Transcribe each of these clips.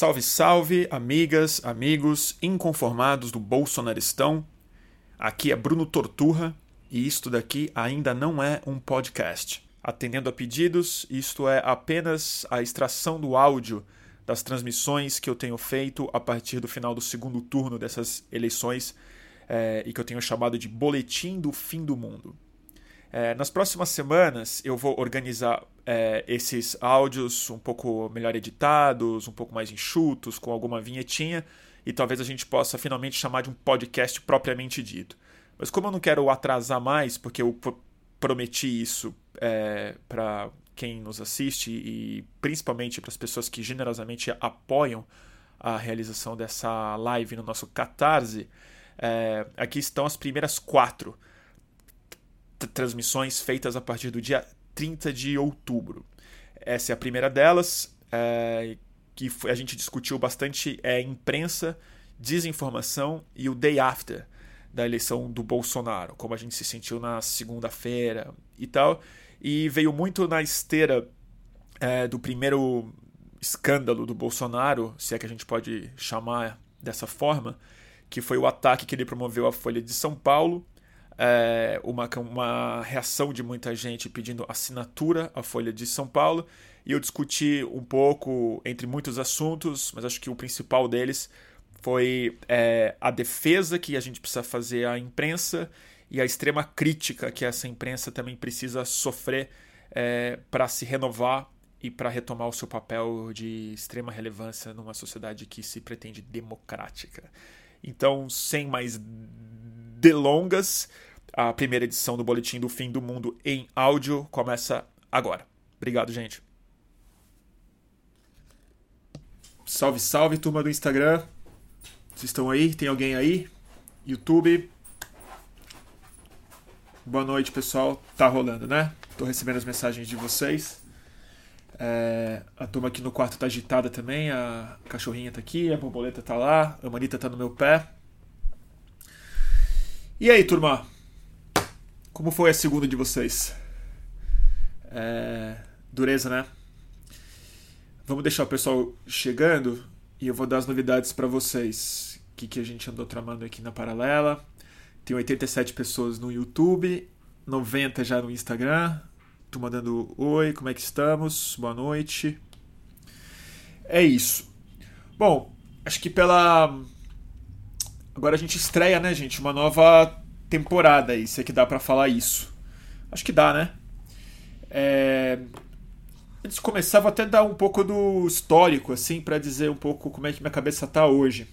Salve, salve, amigas, amigos, inconformados do Bolsonaristão. Aqui é Bruno Torturra e isto daqui ainda não é um podcast. Atendendo a pedidos, isto é apenas a extração do áudio das transmissões que eu tenho feito a partir do final do segundo turno dessas eleições é, e que eu tenho chamado de Boletim do Fim do Mundo. É, nas próximas semanas eu vou organizar é, esses áudios um pouco melhor editados, um pouco mais enxutos, com alguma vinhetinha, e talvez a gente possa finalmente chamar de um podcast propriamente dito. Mas como eu não quero atrasar mais, porque eu prometi isso é, para quem nos assiste e principalmente para as pessoas que generosamente apoiam a realização dessa live no nosso Catarse, é, aqui estão as primeiras quatro transmissões feitas a partir do dia 30 de outubro. Essa é a primeira delas, é, que a gente discutiu bastante é imprensa, desinformação e o day after da eleição do Bolsonaro, como a gente se sentiu na segunda-feira e tal. E veio muito na esteira é, do primeiro escândalo do Bolsonaro, se é que a gente pode chamar dessa forma, que foi o ataque que ele promoveu à Folha de São Paulo é, uma, uma reação de muita gente pedindo assinatura à Folha de São Paulo. E eu discuti um pouco entre muitos assuntos, mas acho que o principal deles foi é, a defesa que a gente precisa fazer à imprensa e a extrema crítica que essa imprensa também precisa sofrer é, para se renovar e para retomar o seu papel de extrema relevância numa sociedade que se pretende democrática. Então, sem mais delongas, a primeira edição do Boletim do Fim do Mundo em áudio começa agora. Obrigado, gente. Salve, salve, turma do Instagram. Vocês estão aí? Tem alguém aí? YouTube. Boa noite, pessoal. Tá rolando, né? Tô recebendo as mensagens de vocês. É, a turma aqui no quarto tá agitada também. A cachorrinha tá aqui, a borboleta tá lá, a manita tá no meu pé. E aí, turma? Como foi a segunda de vocês? É... Dureza, né? Vamos deixar o pessoal chegando e eu vou dar as novidades para vocês. O que, que a gente andou tramando aqui na paralela. Tem 87 pessoas no YouTube, 90 já no Instagram. Tô mandando oi, como é que estamos? Boa noite. É isso. Bom, acho que pela. Agora a gente estreia, né, gente? Uma nova temporada aí, se é que dá para falar isso. Acho que dá, né? É... Antes de começar, vou até dar um pouco do histórico, assim, para dizer um pouco como é que minha cabeça tá hoje.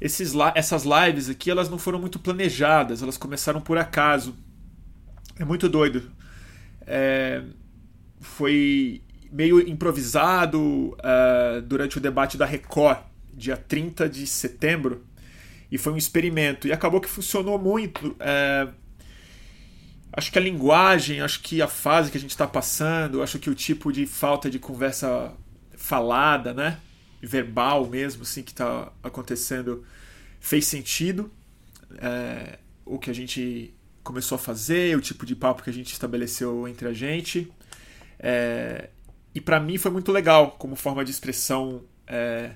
Esses, essas lives aqui, elas não foram muito planejadas, elas começaram por acaso. É muito doido. É... Foi meio improvisado uh, durante o debate da Record, dia 30 de setembro e foi um experimento. E acabou que funcionou muito. É... Acho que a linguagem, acho que a fase que a gente está passando, acho que o tipo de falta de conversa falada, né? Verbal mesmo, assim, que está acontecendo, fez sentido. É... O que a gente começou a fazer, o tipo de papo que a gente estabeleceu entre a gente. É... E para mim foi muito legal como forma de expressão é...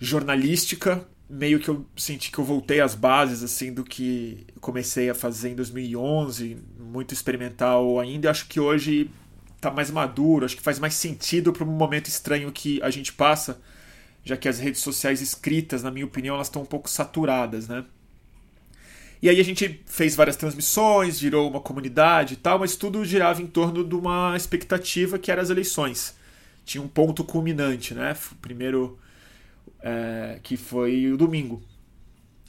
jornalística meio que eu senti que eu voltei às bases assim do que comecei a fazer em 2011, muito experimental ainda. Acho que hoje está mais maduro, acho que faz mais sentido para um momento estranho que a gente passa, já que as redes sociais escritas, na minha opinião, elas estão um pouco saturadas, né? E aí a gente fez várias transmissões, virou uma comunidade e tal, mas tudo girava em torno de uma expectativa que era as eleições. Tinha um ponto culminante, né? Primeiro é, que foi o domingo,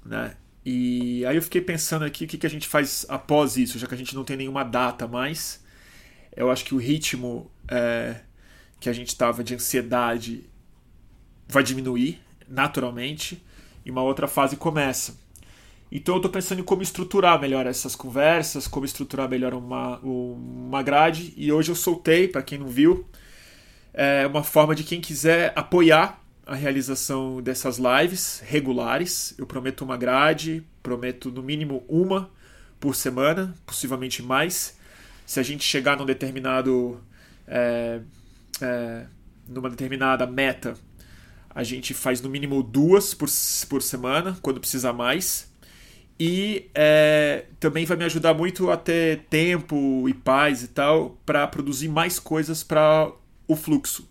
né? E aí eu fiquei pensando aqui o que, que a gente faz após isso, já que a gente não tem nenhuma data mais. Eu acho que o ritmo é, que a gente estava de ansiedade vai diminuir naturalmente e uma outra fase começa. Então eu estou pensando em como estruturar melhor essas conversas, como estruturar melhor uma, uma grade. E hoje eu soltei, para quem não viu, é uma forma de quem quiser apoiar a realização dessas lives regulares. Eu prometo uma grade, prometo no mínimo uma por semana, possivelmente mais. Se a gente chegar num determinado. É, é, numa determinada meta, A gente faz no mínimo duas por, por semana, quando precisar mais. E é, também vai me ajudar muito a ter tempo e paz e tal para produzir mais coisas para o fluxo.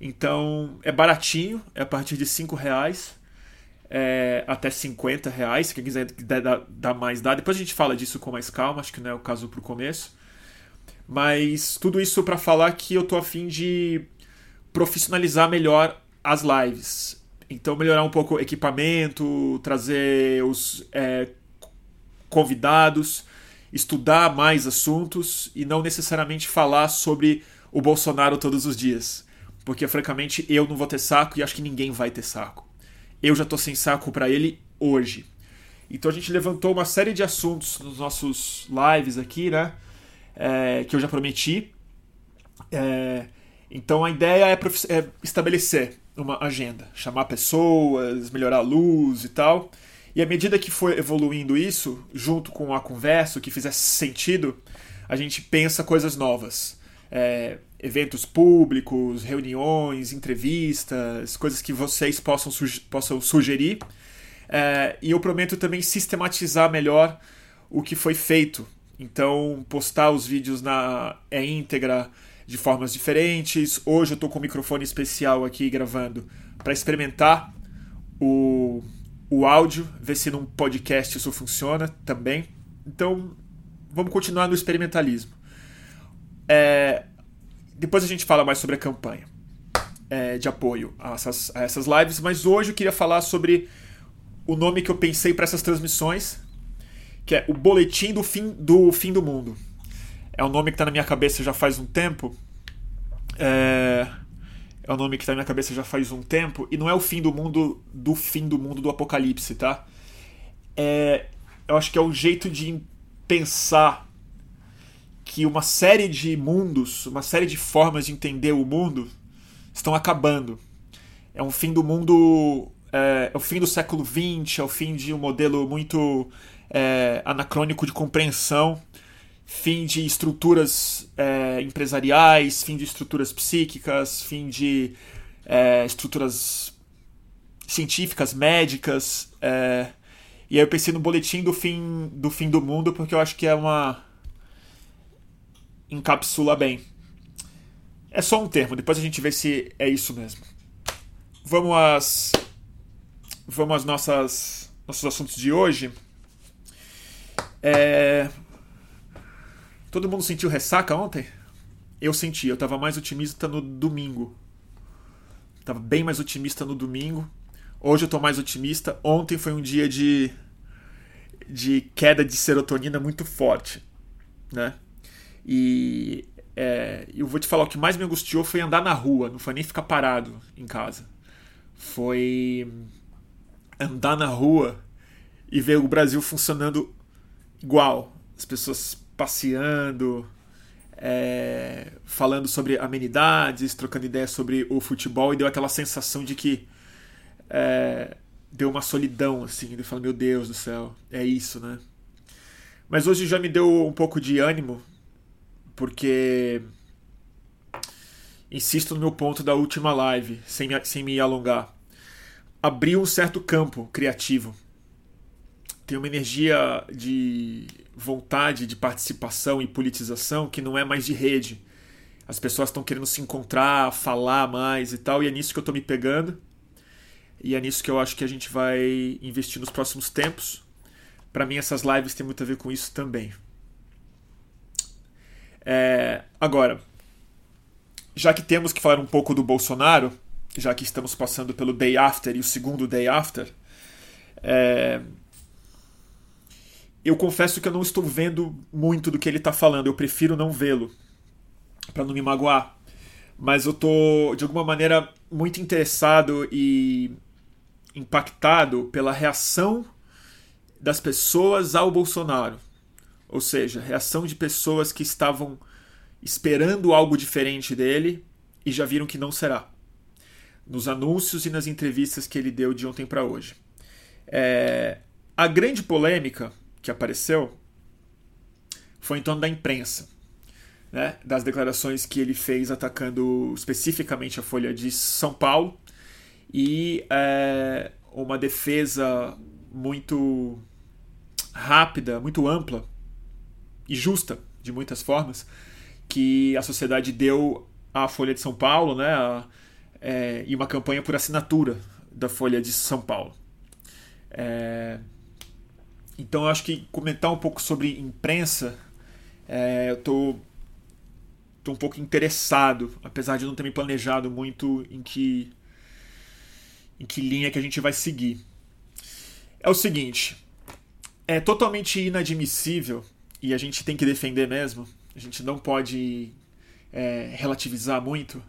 Então é baratinho, é a partir de 5 reais é, até 50 reais. Se quem quiser dar, mais, dá. Depois a gente fala disso com mais calma, acho que não é o caso para o começo. Mas tudo isso para falar que eu tô afim de profissionalizar melhor as lives. Então melhorar um pouco o equipamento, trazer os é, convidados, estudar mais assuntos e não necessariamente falar sobre o Bolsonaro todos os dias. Porque francamente eu não vou ter saco e acho que ninguém vai ter saco. Eu já tô sem saco para ele hoje. Então a gente levantou uma série de assuntos nos nossos lives aqui, né? é, que eu já prometi. É, então a ideia é, é, estabelecer uma agenda, chamar pessoas, melhorar a luz e tal. E à medida que for evoluindo isso, junto com a conversa, o que fizesse sentido, a gente pensa coisas novas. Eventos públicos, reuniões, entrevistas, coisas que vocês possam, suge possam sugerir. É, e eu prometo também sistematizar melhor o que foi feito então, postar os vídeos na é íntegra de formas diferentes. Hoje eu estou com um microfone especial aqui gravando para experimentar o, o áudio, ver se num podcast isso funciona também. Então, vamos continuar no experimentalismo. É, depois a gente fala mais sobre a campanha é, de apoio a essas, a essas lives, mas hoje eu queria falar sobre o nome que eu pensei para essas transmissões, que é o Boletim do Fim do, fim do Mundo. É um nome que está na minha cabeça já faz um tempo. É, é um nome que está na minha cabeça já faz um tempo. E não é o fim do mundo do fim do mundo do apocalipse, tá? É, eu acho que é um jeito de pensar que uma série de mundos, uma série de formas de entender o mundo estão acabando. É um fim do mundo. É, é o fim do século XX, é o fim de um modelo muito é, anacrônico de compreensão, fim de estruturas é, empresariais, fim de estruturas psíquicas, fim de é, estruturas científicas, médicas. É, e aí eu pensei no boletim do fim do fim do mundo porque eu acho que é uma encapsula bem. É só um termo, depois a gente vê se é isso mesmo. Vamos às vamos às nossas nossos assuntos de hoje. É... Todo mundo sentiu ressaca ontem? Eu senti, eu tava mais otimista no domingo. Tava bem mais otimista no domingo. Hoje eu tô mais otimista. Ontem foi um dia de de queda de serotonina muito forte, né? E é, eu vou te falar o que mais me angustiou foi andar na rua, não foi nem ficar parado em casa. Foi andar na rua e ver o Brasil funcionando igual. As pessoas passeando, é, falando sobre amenidades, trocando ideias sobre o futebol e deu aquela sensação de que é, deu uma solidão, assim. Ele fala, meu Deus do céu, é isso, né? Mas hoje já me deu um pouco de ânimo, porque insisto no meu ponto da última live, sem me, sem me alongar. Abriu um certo campo criativo tem uma energia de vontade de participação e politização que não é mais de rede. As pessoas estão querendo se encontrar, falar mais e tal, e é nisso que eu estou me pegando. E é nisso que eu acho que a gente vai investir nos próximos tempos. Para mim, essas lives têm muito a ver com isso também. É, agora, já que temos que falar um pouco do Bolsonaro, já que estamos passando pelo day after e o segundo day after, é, eu confesso que eu não estou vendo muito do que ele está falando, eu prefiro não vê-lo, para não me magoar. Mas eu tô, de alguma maneira, muito interessado e impactado pela reação das pessoas ao Bolsonaro. Ou seja, reação de pessoas que estavam esperando algo diferente dele e já viram que não será. Nos anúncios e nas entrevistas que ele deu de ontem para hoje. É, a grande polêmica que apareceu foi em torno da imprensa, né? das declarações que ele fez atacando especificamente a Folha de São Paulo e é, uma defesa muito rápida, muito ampla e justa, de muitas formas, que a sociedade deu à Folha de São Paulo, né, a, é, e uma campanha por assinatura da Folha de São Paulo. É, então, acho que comentar um pouco sobre imprensa, é, eu tô, tô um pouco interessado, apesar de não ter me planejado muito em que, em que linha que a gente vai seguir. É o seguinte, é totalmente inadmissível e a gente tem que defender mesmo. A gente não pode é, relativizar muito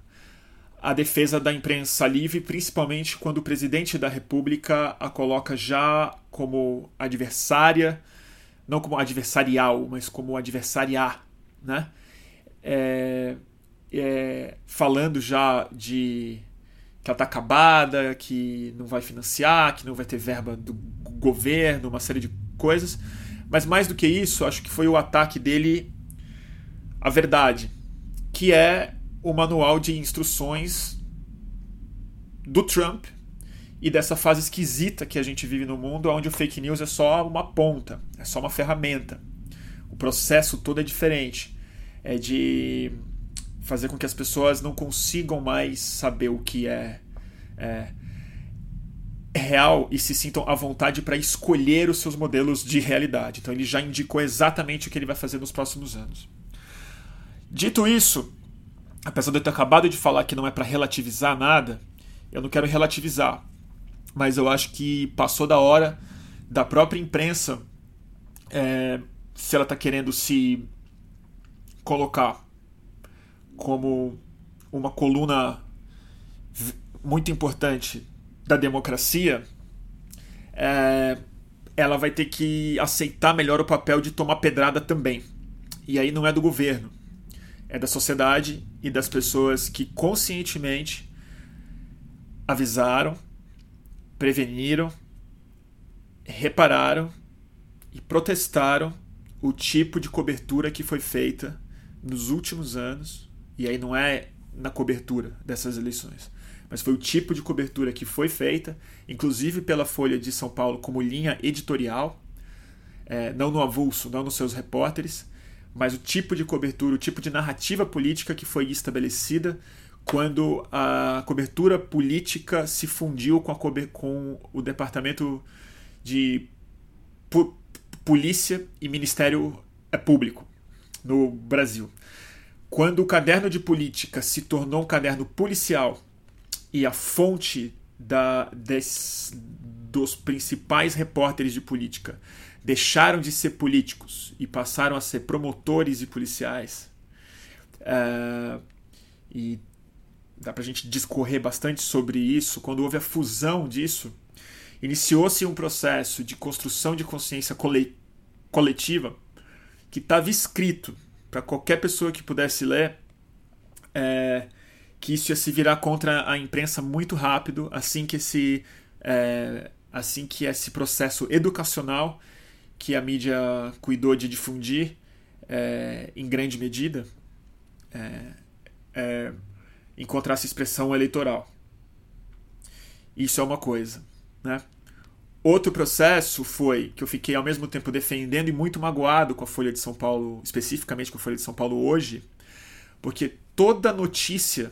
a defesa da imprensa livre, principalmente quando o presidente da República a coloca já como adversária, não como adversarial, mas como adversariar, né? É, é, falando já de que ela está acabada, que não vai financiar, que não vai ter verba do governo, uma série de coisas. Mas mais do que isso, acho que foi o ataque dele à verdade, que é o manual de instruções do Trump e dessa fase esquisita que a gente vive no mundo, onde o fake news é só uma ponta, é só uma ferramenta. O processo todo é diferente. É de fazer com que as pessoas não consigam mais saber o que é, é real e se sintam à vontade para escolher os seus modelos de realidade. Então ele já indicou exatamente o que ele vai fazer nos próximos anos. Dito isso, apesar de eu ter acabado de falar que não é para relativizar nada, eu não quero relativizar, mas eu acho que passou da hora da própria imprensa, é, se ela está querendo se colocar como uma coluna muito importante da democracia, é, ela vai ter que aceitar melhor o papel de tomar pedrada também. E aí não é do governo, é da sociedade e das pessoas que conscientemente avisaram, preveniram, repararam e protestaram o tipo de cobertura que foi feita nos últimos anos, e aí não é na cobertura dessas eleições, mas foi o tipo de cobertura que foi feita, inclusive pela Folha de São Paulo como linha editorial, é, não no avulso, não nos seus repórteres, mas o tipo de cobertura, o tipo de narrativa política que foi estabelecida quando a cobertura política se fundiu com, a, com o departamento de polícia e ministério é, público no Brasil. Quando o caderno de política se tornou um caderno policial e a fonte da, des, dos principais repórteres de política deixaram de ser políticos e passaram a ser promotores e policiais. Uh, e dá para a gente discorrer bastante sobre isso. Quando houve a fusão disso, iniciou-se um processo de construção de consciência coletiva que estava escrito para qualquer pessoa que pudesse ler é, que isso ia se virar contra a imprensa muito rápido assim que esse é, assim que esse processo educacional que a mídia cuidou de difundir é, em grande medida é, é, encontrasse expressão eleitoral. Isso é uma coisa. Né? Outro processo foi que eu fiquei ao mesmo tempo defendendo e muito magoado com a Folha de São Paulo, especificamente com a Folha de São Paulo hoje, porque toda notícia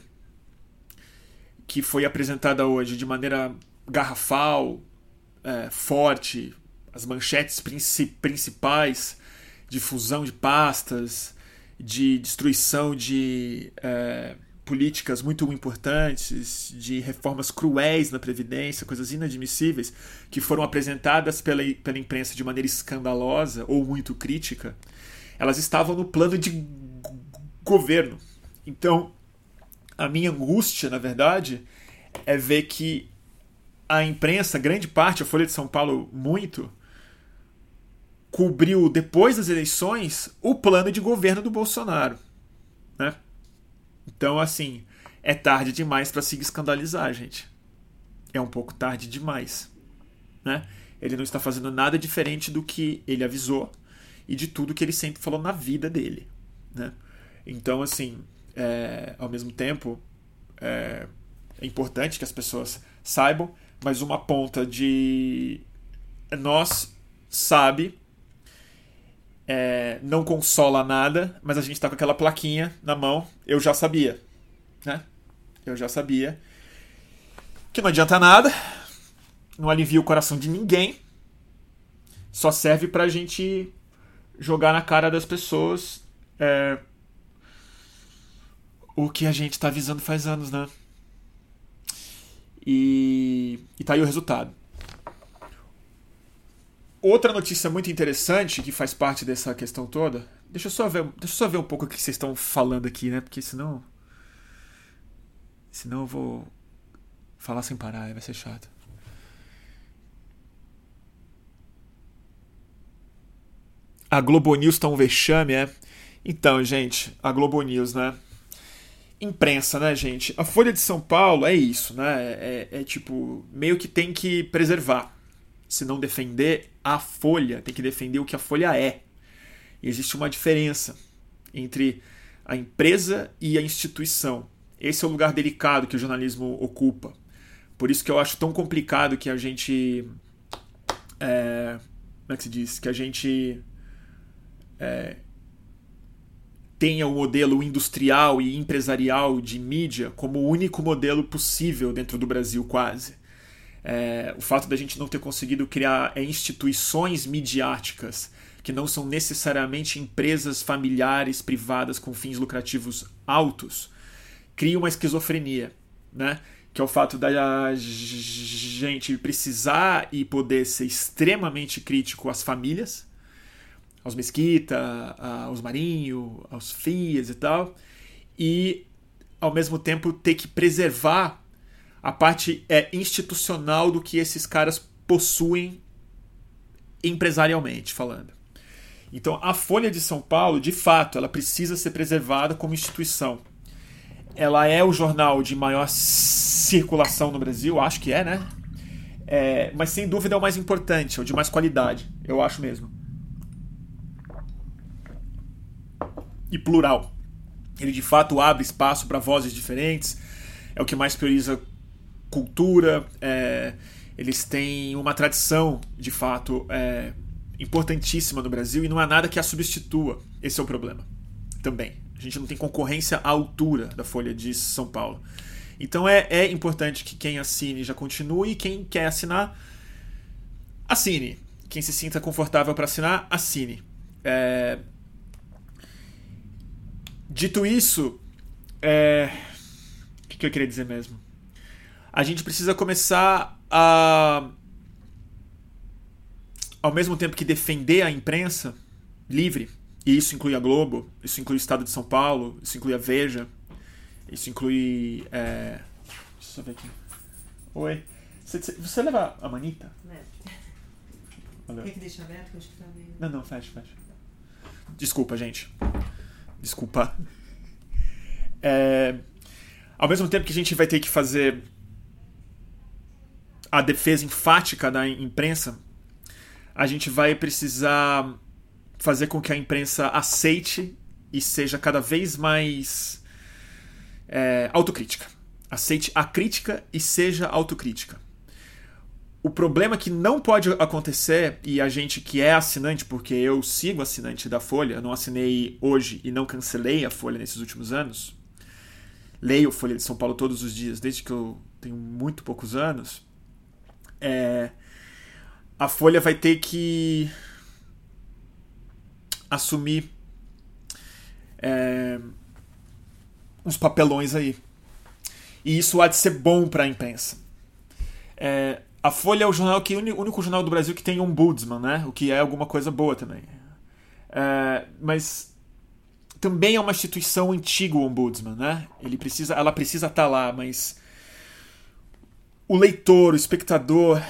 que foi apresentada hoje de maneira garrafal, é, forte, as manchetes principais de fusão de pastas, de destruição de é, políticas muito importantes, de reformas cruéis na Previdência, coisas inadmissíveis, que foram apresentadas pela, pela imprensa de maneira escandalosa ou muito crítica, elas estavam no plano de governo. Então, a minha angústia, na verdade, é ver que a imprensa, grande parte, a Folha de São Paulo, muito, cobriu, depois das eleições, o plano de governo do Bolsonaro. Né? Então, assim, é tarde demais para se escandalizar, gente. É um pouco tarde demais. Né? Ele não está fazendo nada diferente do que ele avisou e de tudo que ele sempre falou na vida dele. Né? Então, assim, é, ao mesmo tempo, é, é importante que as pessoas saibam, mas uma ponta de nós sabe é, não consola nada, mas a gente está com aquela plaquinha na mão. Eu já sabia, né? Eu já sabia que não adianta nada, não alivia o coração de ninguém, só serve pra gente jogar na cara das pessoas é, o que a gente tá avisando faz anos, né? E, e tá aí o resultado. Outra notícia muito interessante que faz parte dessa questão toda. Deixa eu só ver, deixa eu só ver um pouco o que vocês estão falando aqui, né? Porque senão. Senão eu vou falar sem parar, vai ser chato. A Globo News tá um vexame, é? Então, gente, a Globo News, né? Imprensa, né, gente? A Folha de São Paulo é isso, né? É, é, é tipo, meio que tem que preservar. Se não defender a Folha, tem que defender o que a Folha é. E existe uma diferença entre a empresa e a instituição. Esse é o lugar delicado que o jornalismo ocupa. Por isso que eu acho tão complicado que a gente. É, como é que se diz? Que a gente é, tenha o modelo industrial e empresarial de mídia como o único modelo possível dentro do Brasil, quase. É, o fato da gente não ter conseguido criar é, instituições midiáticas que não são necessariamente empresas familiares privadas com fins lucrativos altos cria uma esquizofrenia, né? que é o fato da gente precisar e poder ser extremamente crítico às famílias, aos Mesquita, aos Marinho, aos Fias e tal, e ao mesmo tempo ter que preservar a parte é, institucional do que esses caras possuem empresarialmente falando. Então, a Folha de São Paulo, de fato, ela precisa ser preservada como instituição. Ela é o jornal de maior circulação no Brasil, acho que é, né? É, mas sem dúvida é o mais importante, é o de mais qualidade, eu acho mesmo. E plural. Ele de fato abre espaço para vozes diferentes, é o que mais prioriza cultura, é, eles têm uma tradição de fato é, importantíssima no Brasil e não há nada que a substitua. Esse é o problema também. A gente não tem concorrência à altura da Folha de São Paulo. Então é, é importante que quem assine já continue e quem quer assinar, assine. Quem se sinta confortável para assinar, assine. É... Dito isso, é... o que, que eu queria dizer mesmo? A gente precisa começar a. Ao mesmo tempo que defender a imprensa livre, e isso inclui a Globo, isso inclui o Estado de São Paulo, isso inclui a Veja, isso inclui. É... Deixa eu ver aqui. Oi. Você, você leva a manita? Quer que deixe aberto? Que eu acho que tá meio... Não, não, fecha, fecha. Desculpa, gente. Desculpa. É... Ao mesmo tempo que a gente vai ter que fazer a defesa enfática da imprensa, a gente vai precisar fazer com que a imprensa aceite e seja cada vez mais é, autocrítica. Aceite a crítica e seja autocrítica. O problema que não pode acontecer, e a gente que é assinante, porque eu sigo assinante da Folha, não assinei hoje e não cancelei a Folha nesses últimos anos, leio Folha de São Paulo todos os dias, desde que eu tenho muito poucos anos, é, a Folha vai ter que assumir é, uns papelões aí. E isso há de ser bom para a imprensa. É, a Folha é o jornal que o único jornal do Brasil que tem um ombudsman, né? O que é alguma coisa boa também. É, mas também é uma instituição antiga o ombudsman, né? Ele precisa, ela precisa estar tá lá, mas o leitor, o espectador,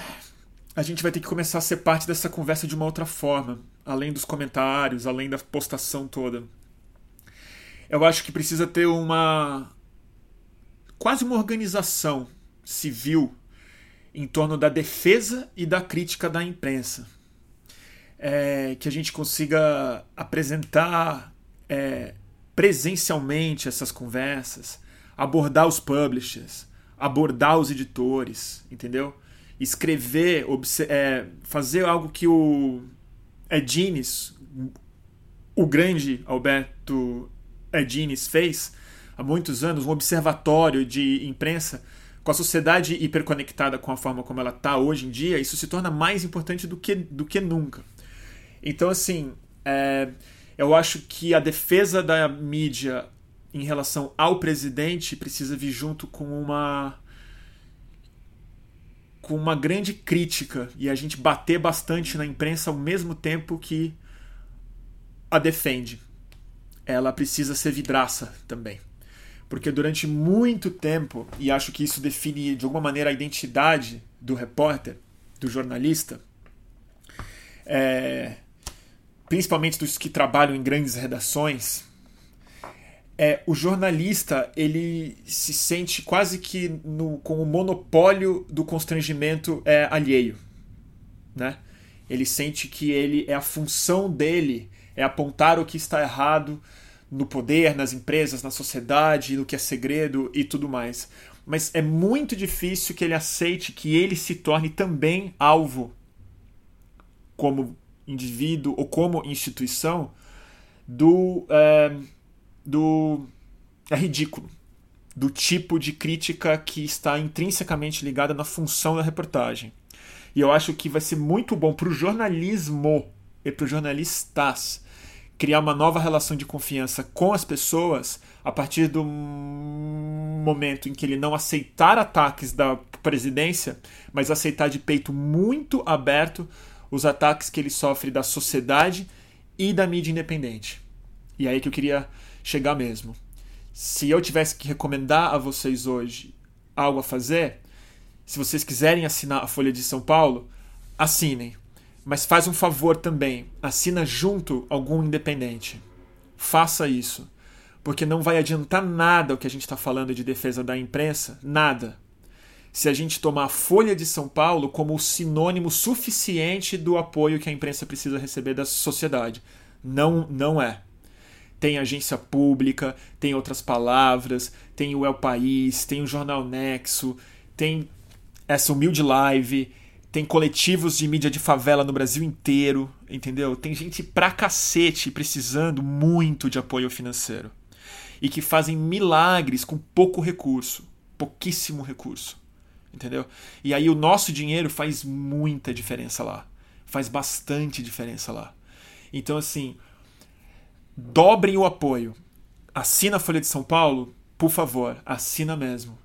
a gente vai ter que começar a ser parte dessa conversa de uma outra forma, além dos comentários, além da postação toda eu acho que precisa ter uma. quase uma organização civil em torno da defesa e da crítica da imprensa. É, que a gente consiga apresentar é, presencialmente essas conversas, abordar os publishers, abordar os editores, entendeu? Escrever, é, fazer algo que o Edines, o grande Alberto Edines fez há muitos anos, um observatório de imprensa com a sociedade hiperconectada com a forma como ela está hoje em dia, isso se torna mais importante do que, do que nunca. Então, assim, é, eu acho que a defesa da mídia em relação ao presidente precisa vir junto com uma com uma grande crítica e a gente bater bastante na imprensa ao mesmo tempo que a defende. Ela precisa ser vidraça também. Porque durante muito tempo, e acho que isso define de alguma maneira a identidade do repórter, do jornalista, é, principalmente dos que trabalham em grandes redações, é, o jornalista ele se sente quase que no, com o monopólio do constrangimento é, alheio. Né? Ele sente que ele é a função dele é apontar o que está errado no poder, nas empresas, na sociedade, no que é segredo e tudo mais. Mas é muito difícil que ele aceite que ele se torne também alvo, como indivíduo ou como instituição, do. É, do. É ridículo. Do tipo de crítica que está intrinsecamente ligada na função da reportagem. E eu acho que vai ser muito bom para o jornalismo e para os jornalistas criar uma nova relação de confiança com as pessoas a partir do momento em que ele não aceitar ataques da presidência, mas aceitar de peito muito aberto os ataques que ele sofre da sociedade e da mídia independente. E é aí que eu queria chegar mesmo. Se eu tivesse que recomendar a vocês hoje algo a fazer, se vocês quiserem assinar a Folha de São Paulo, assinem. Mas faz um favor também, assina junto algum independente. Faça isso, porque não vai adiantar nada o que a gente está falando de defesa da imprensa, nada. Se a gente tomar a Folha de São Paulo como o sinônimo suficiente do apoio que a imprensa precisa receber da sociedade. Não, não é tem agência pública, tem outras palavras, tem o El País, tem o Jornal Nexo, tem essa humilde live, tem coletivos de mídia de favela no Brasil inteiro, entendeu? Tem gente pra cacete precisando muito de apoio financeiro. E que fazem milagres com pouco recurso, pouquíssimo recurso, entendeu? E aí o nosso dinheiro faz muita diferença lá. Faz bastante diferença lá. Então, assim, dobrem o apoio. Assina a Folha de São Paulo, por favor, assina mesmo.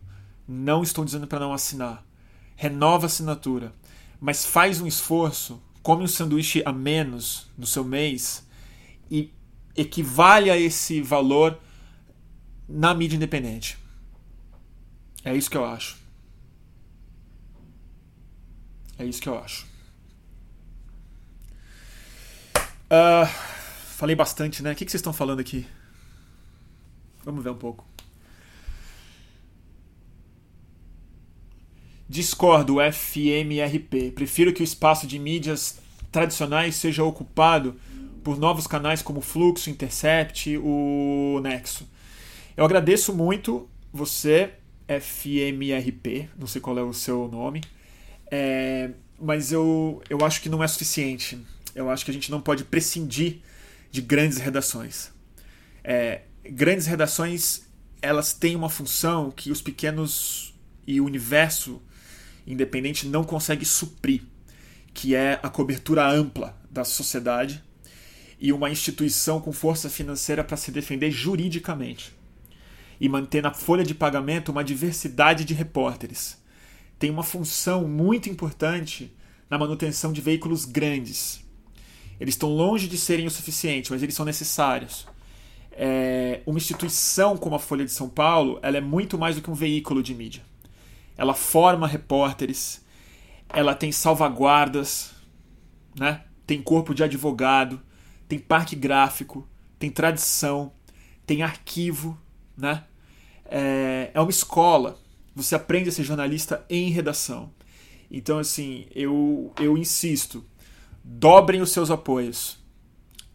Não estou dizendo para não assinar. Renova a assinatura, mas faz um esforço, come um sanduíche a menos no seu mês e equivale a esse valor na mídia independente. É isso que eu acho. É isso que eu acho. Uh, Falei bastante, né? O que vocês estão falando aqui? Vamos ver um pouco. Discordo, FMRP. Prefiro que o espaço de mídias tradicionais seja ocupado por novos canais como Fluxo, Intercept, o Nexo. Eu agradeço muito você, FMRP, não sei qual é o seu nome, é, mas eu, eu acho que não é suficiente. Eu acho que a gente não pode prescindir de grandes redações. É, grandes redações elas têm uma função que os pequenos e o universo independente não consegue suprir, que é a cobertura ampla da sociedade e uma instituição com força financeira para se defender juridicamente e manter na folha de pagamento uma diversidade de repórteres. Tem uma função muito importante na manutenção de veículos grandes, eles estão longe de serem o suficiente, mas eles são necessários. É, uma instituição como a Folha de São Paulo, ela é muito mais do que um veículo de mídia. Ela forma repórteres, ela tem salvaguardas, né? tem corpo de advogado, tem parque gráfico, tem tradição, tem arquivo, né? É, é uma escola. Você aprende a ser jornalista em redação. Então, assim, eu, eu insisto, dobrem os seus apoios.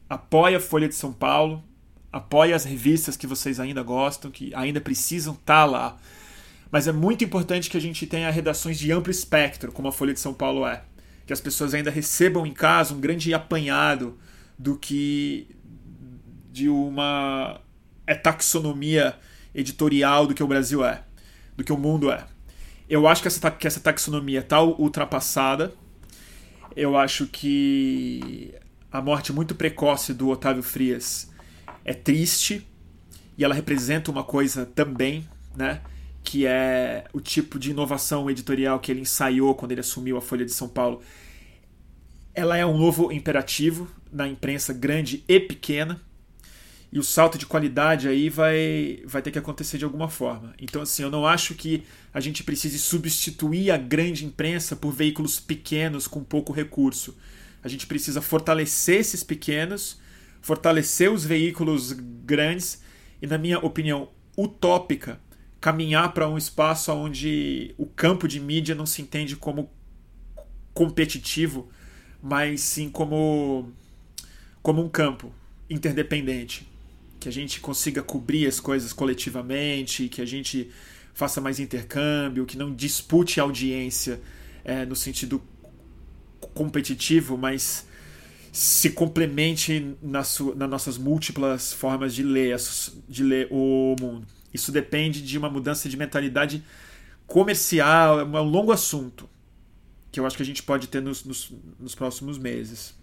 Apoie a Folha de São Paulo, apoie as revistas que vocês ainda gostam, que ainda precisam estar tá lá. Mas é muito importante que a gente tenha redações de amplo espectro, como a Folha de São Paulo é. Que as pessoas ainda recebam em casa um grande apanhado do que de uma é taxonomia editorial do que o Brasil é, do que o mundo é. Eu acho que essa, que essa taxonomia está ultrapassada. Eu acho que a morte muito precoce do Otávio Frias é triste e ela representa uma coisa também, né? Que é o tipo de inovação editorial que ele ensaiou quando ele assumiu a Folha de São Paulo. Ela é um novo imperativo na imprensa grande e pequena e o salto de qualidade aí vai, vai ter que acontecer de alguma forma. Então, assim, eu não acho que a gente precise substituir a grande imprensa por veículos pequenos com pouco recurso. A gente precisa fortalecer esses pequenos, fortalecer os veículos grandes e, na minha opinião utópica, caminhar para um espaço onde o campo de mídia não se entende como competitivo, mas sim como, como um campo interdependente que a gente consiga cobrir as coisas coletivamente, que a gente faça mais intercâmbio, que não dispute audiência é, no sentido competitivo, mas se complemente nas, nas nossas múltiplas formas de ler, de ler o mundo. Isso depende de uma mudança de mentalidade comercial, é um longo assunto que eu acho que a gente pode ter nos, nos, nos próximos meses.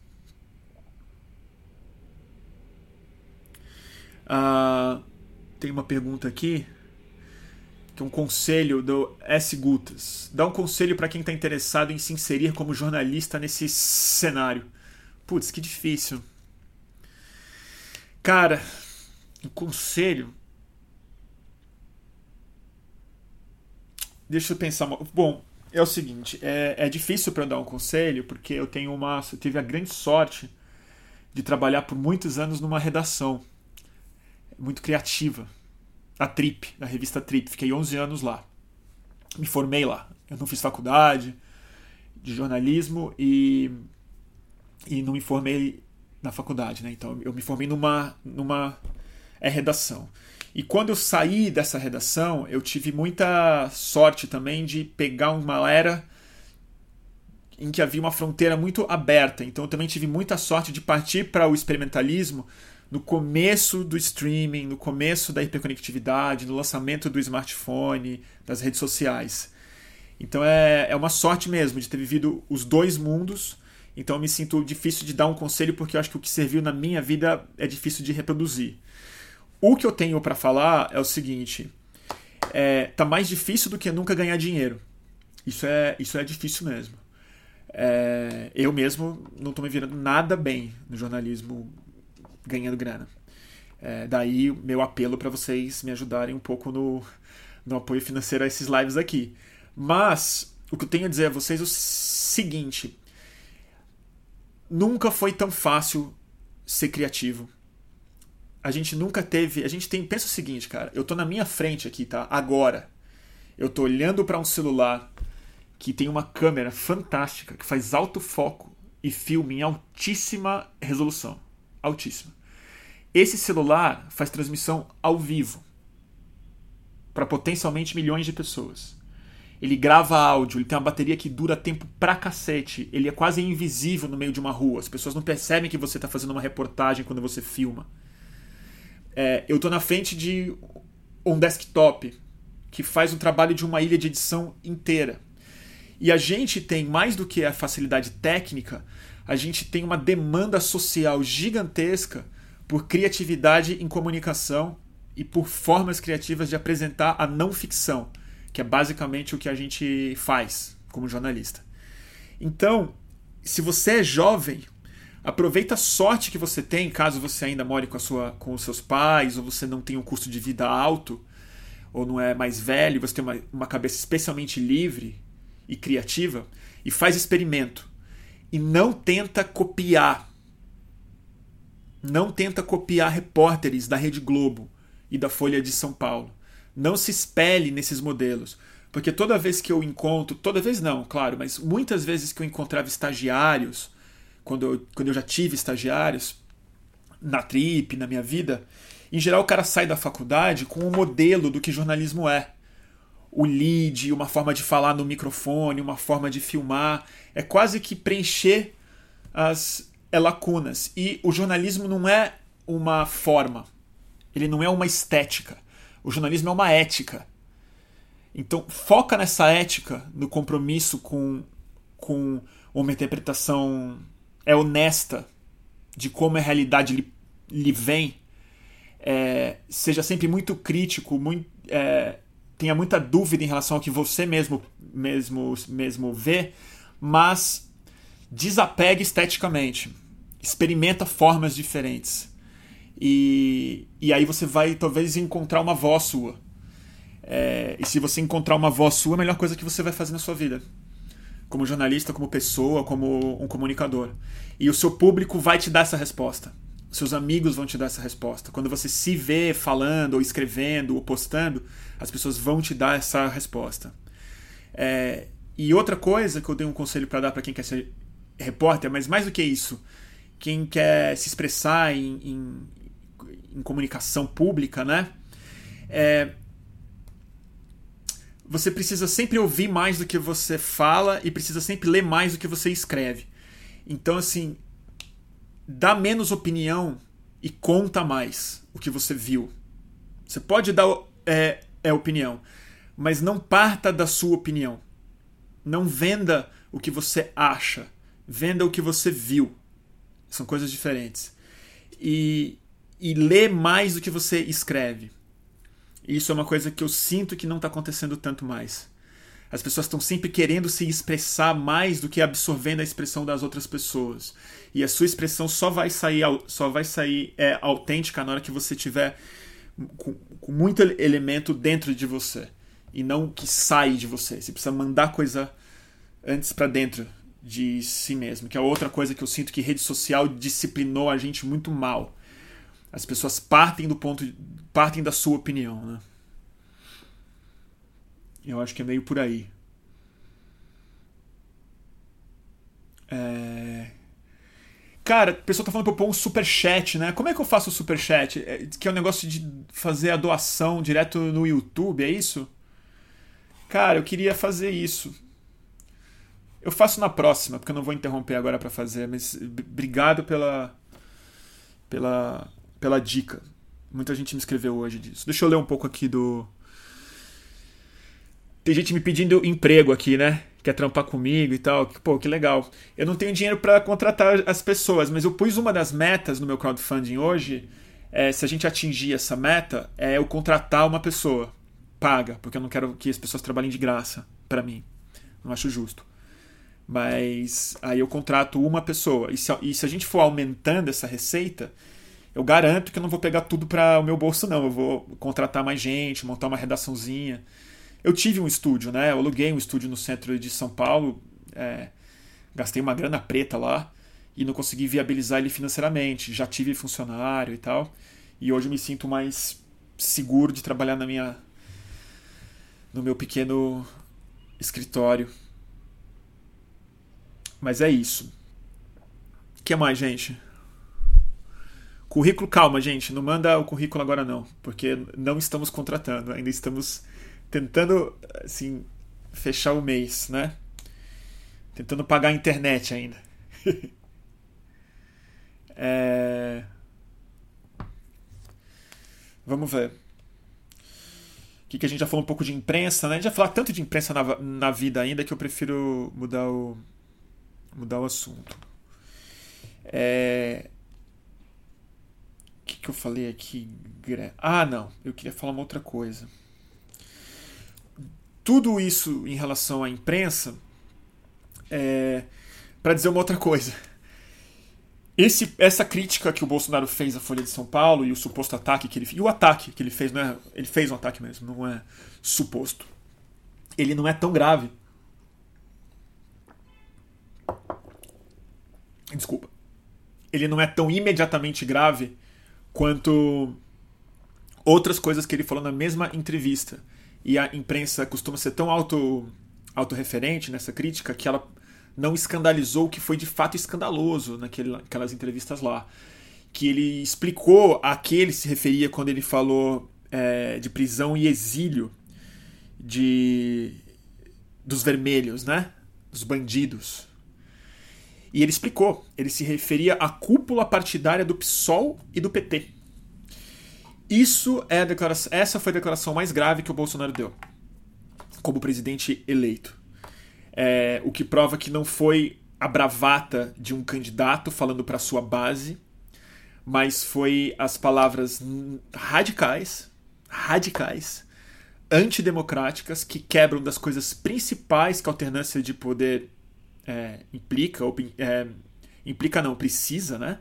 Uh, tem uma pergunta aqui que é um conselho do S. Gutas. Dá um conselho para quem está interessado em se inserir como jornalista nesse cenário. Putz, que difícil. Cara, um conselho. Deixa eu pensar. Bom, é o seguinte: é, é difícil para dar um conselho porque eu tenho uma, eu tive a grande sorte de trabalhar por muitos anos numa redação muito criativa. A Trip, na revista Trip. Fiquei 11 anos lá. Me formei lá. Eu não fiz faculdade de jornalismo e, e não me formei na faculdade, né? Então eu me formei numa, numa é, redação. E quando eu saí dessa redação, eu tive muita sorte também de pegar uma era em que havia uma fronteira muito aberta. Então eu também tive muita sorte de partir para o experimentalismo no começo do streaming, no começo da hiperconectividade, no lançamento do smartphone, das redes sociais. Então é, é uma sorte mesmo de ter vivido os dois mundos. Então eu me sinto difícil de dar um conselho porque eu acho que o que serviu na minha vida é difícil de reproduzir. O que eu tenho para falar é o seguinte: é, tá mais difícil do que nunca ganhar dinheiro. Isso é, isso é difícil mesmo. É, eu mesmo não estou me virando nada bem no jornalismo ganhando grana. É, daí meu apelo para vocês me ajudarem um pouco no, no apoio financeiro a esses lives aqui. Mas o que eu tenho a dizer a vocês é o seguinte: nunca foi tão fácil ser criativo. A gente nunca teve. A gente tem. Pensa o seguinte, cara. Eu tô na minha frente aqui, tá? Agora. Eu tô olhando para um celular que tem uma câmera fantástica que faz alto foco e filme em altíssima resolução. Altíssima. Esse celular faz transmissão ao vivo para potencialmente milhões de pessoas. Ele grava áudio, ele tem uma bateria que dura tempo pra cacete. Ele é quase invisível no meio de uma rua. As pessoas não percebem que você está fazendo uma reportagem quando você filma. É, eu estou na frente de um desktop que faz um trabalho de uma ilha de edição inteira. E a gente tem, mais do que a facilidade técnica, a gente tem uma demanda social gigantesca por criatividade em comunicação e por formas criativas de apresentar a não ficção, que é basicamente o que a gente faz como jornalista. Então, se você é jovem, aproveita a sorte que você tem, caso você ainda more com, a sua, com os seus pais, ou você não tem um custo de vida alto, ou não é mais velho, você tem uma, uma cabeça especialmente livre e criativa, e faz experimento. E não tenta copiar não tenta copiar repórteres da Rede Globo e da Folha de São Paulo. Não se espelhe nesses modelos. Porque toda vez que eu encontro, toda vez não, claro, mas muitas vezes que eu encontrava estagiários, quando eu, quando eu já tive estagiários, na trip, na minha vida, em geral o cara sai da faculdade com um modelo do que jornalismo é. o lead, uma forma de falar no microfone, uma forma de filmar. É quase que preencher as é, lacunas. E o jornalismo não é uma forma, ele não é uma estética. O jornalismo é uma ética. Então, foca nessa ética, no compromisso com, com uma interpretação é honesta de como a realidade lhe, lhe vem. É, seja sempre muito crítico, muito, é, tenha muita dúvida em relação ao que você mesmo, mesmo, mesmo vê, mas desapegue esteticamente. Experimenta formas diferentes. E, e aí você vai talvez encontrar uma voz sua. É, e se você encontrar uma voz sua, a melhor coisa que você vai fazer na sua vida. Como jornalista, como pessoa, como um comunicador. E o seu público vai te dar essa resposta. Seus amigos vão te dar essa resposta. Quando você se vê falando, ou escrevendo, ou postando, as pessoas vão te dar essa resposta. É, e outra coisa que eu tenho um conselho para dar para quem quer ser repórter, mas mais do que isso, quem quer se expressar em, em, em comunicação pública, né? É, você precisa sempre ouvir mais do que você fala e precisa sempre ler mais do que você escreve. Então, assim, dá menos opinião e conta mais o que você viu. Você pode dar é, é opinião, mas não parta da sua opinião. Não venda o que você acha, venda o que você viu. São coisas diferentes. E, e lê mais do que você escreve. Isso é uma coisa que eu sinto que não está acontecendo tanto mais. As pessoas estão sempre querendo se expressar mais do que absorvendo a expressão das outras pessoas. E a sua expressão só vai sair, só vai sair é, autêntica na hora que você tiver com, com muito elemento dentro de você e não que sai de você. Você precisa mandar coisa antes para dentro de si mesmo, que é outra coisa que eu sinto que rede social disciplinou a gente muito mal. As pessoas partem do ponto, partem da sua opinião, né? Eu acho que é meio por aí. É... Cara, a pessoa tá falando pra eu pôr um superchat, né? Como é que eu faço o superchat? É, que é o um negócio de fazer a doação direto no YouTube, é isso? Cara, eu queria fazer isso. Eu faço na próxima, porque eu não vou interromper agora para fazer, mas obrigado pela pela pela dica. Muita gente me escreveu hoje disso. Deixa eu ler um pouco aqui do Tem gente me pedindo emprego aqui, né? Quer trampar comigo e tal. Pô, que legal. Eu não tenho dinheiro para contratar as pessoas, mas eu pus uma das metas no meu crowdfunding hoje. É, se a gente atingir essa meta, é eu contratar uma pessoa paga, porque eu não quero que as pessoas trabalhem de graça para mim. Não acho justo. Mas aí eu contrato uma pessoa. E se, e se a gente for aumentando essa receita, eu garanto que eu não vou pegar tudo para o meu bolso, não. Eu vou contratar mais gente, montar uma redaçãozinha. Eu tive um estúdio, né? Eu aluguei um estúdio no centro de São Paulo, é, gastei uma grana preta lá e não consegui viabilizar ele financeiramente. Já tive funcionário e tal. E hoje eu me sinto mais seguro de trabalhar na minha no meu pequeno escritório mas é isso. O que mais, gente? Currículo, calma, gente. Não manda o currículo agora, não. Porque não estamos contratando. Ainda estamos tentando, assim, fechar o mês, né? Tentando pagar a internet ainda. é... Vamos ver. O que, que a gente já falou um pouco de imprensa, né? A gente já falou tanto de imprensa na, na vida ainda que eu prefiro mudar o, mudar o assunto. É... Que, que eu falei aqui? Ah, não. Eu queria falar uma outra coisa. Tudo isso em relação à imprensa é para dizer uma outra coisa. Esse, essa crítica que o Bolsonaro fez à Folha de São Paulo e o suposto ataque que ele e o ataque que ele fez não é ele fez um ataque mesmo não é suposto ele não é tão grave Desculpa. Ele não é tão imediatamente grave quanto outras coisas que ele falou na mesma entrevista. E a imprensa costuma ser tão auto autorreferente nessa crítica que ela não escandalizou o que foi de fato escandaloso naquelas entrevistas lá. Que ele explicou a que ele se referia quando ele falou é, de prisão e exílio. de dos vermelhos, né? Dos bandidos. E ele explicou, ele se referia à cúpula partidária do PSOL e do PT. Isso é declaração, essa foi a declaração mais grave que o Bolsonaro deu como presidente eleito. É, o que prova que não foi a bravata de um candidato falando para sua base, mas foi as palavras radicais, radicais, antidemocráticas que quebram das coisas principais que a alternância de poder é, implica, ou é, implica não, precisa, né?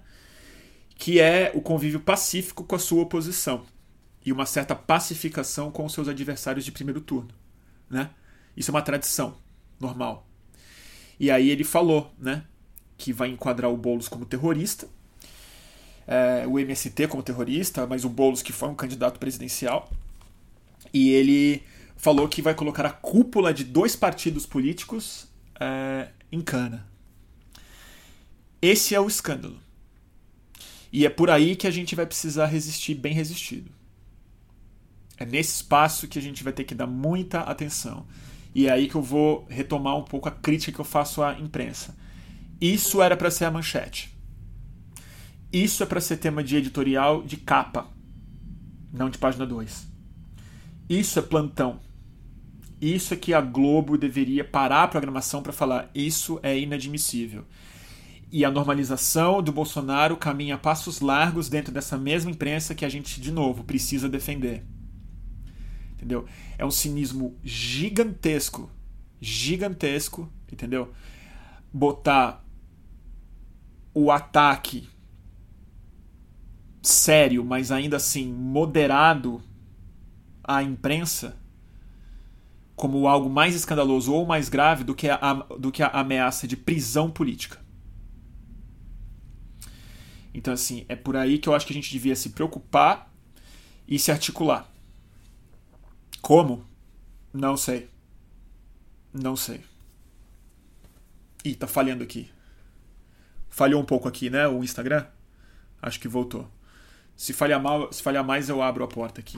Que é o convívio pacífico com a sua oposição e uma certa pacificação com os seus adversários de primeiro turno, né? Isso é uma tradição normal. E aí ele falou, né, que vai enquadrar o Boulos como terrorista, é, o MST como terrorista, mas o Boulos que foi um candidato presidencial. E ele falou que vai colocar a cúpula de dois partidos políticos é, em cana. Esse é o escândalo. E é por aí que a gente vai precisar resistir bem resistido. É nesse espaço que a gente vai ter que dar muita atenção. E é aí que eu vou retomar um pouco a crítica que eu faço à imprensa. Isso era para ser a manchete. Isso é para ser tema de editorial de capa, não de página 2. Isso é plantão. Isso é que a Globo deveria parar a programação para falar: isso é inadmissível. E a normalização do Bolsonaro caminha a passos largos dentro dessa mesma imprensa que a gente, de novo, precisa defender. Entendeu? É um cinismo gigantesco. Gigantesco, entendeu? Botar o ataque sério, mas ainda assim moderado à imprensa como algo mais escandaloso ou mais grave do que a, do que a ameaça de prisão política. Então, assim, é por aí que eu acho que a gente devia se preocupar e se articular. Como? Não sei. Não sei. Ih, tá falhando aqui. Falhou um pouco aqui, né? O Instagram? Acho que voltou. Se falhar, mal, se falhar mais, eu abro a porta aqui.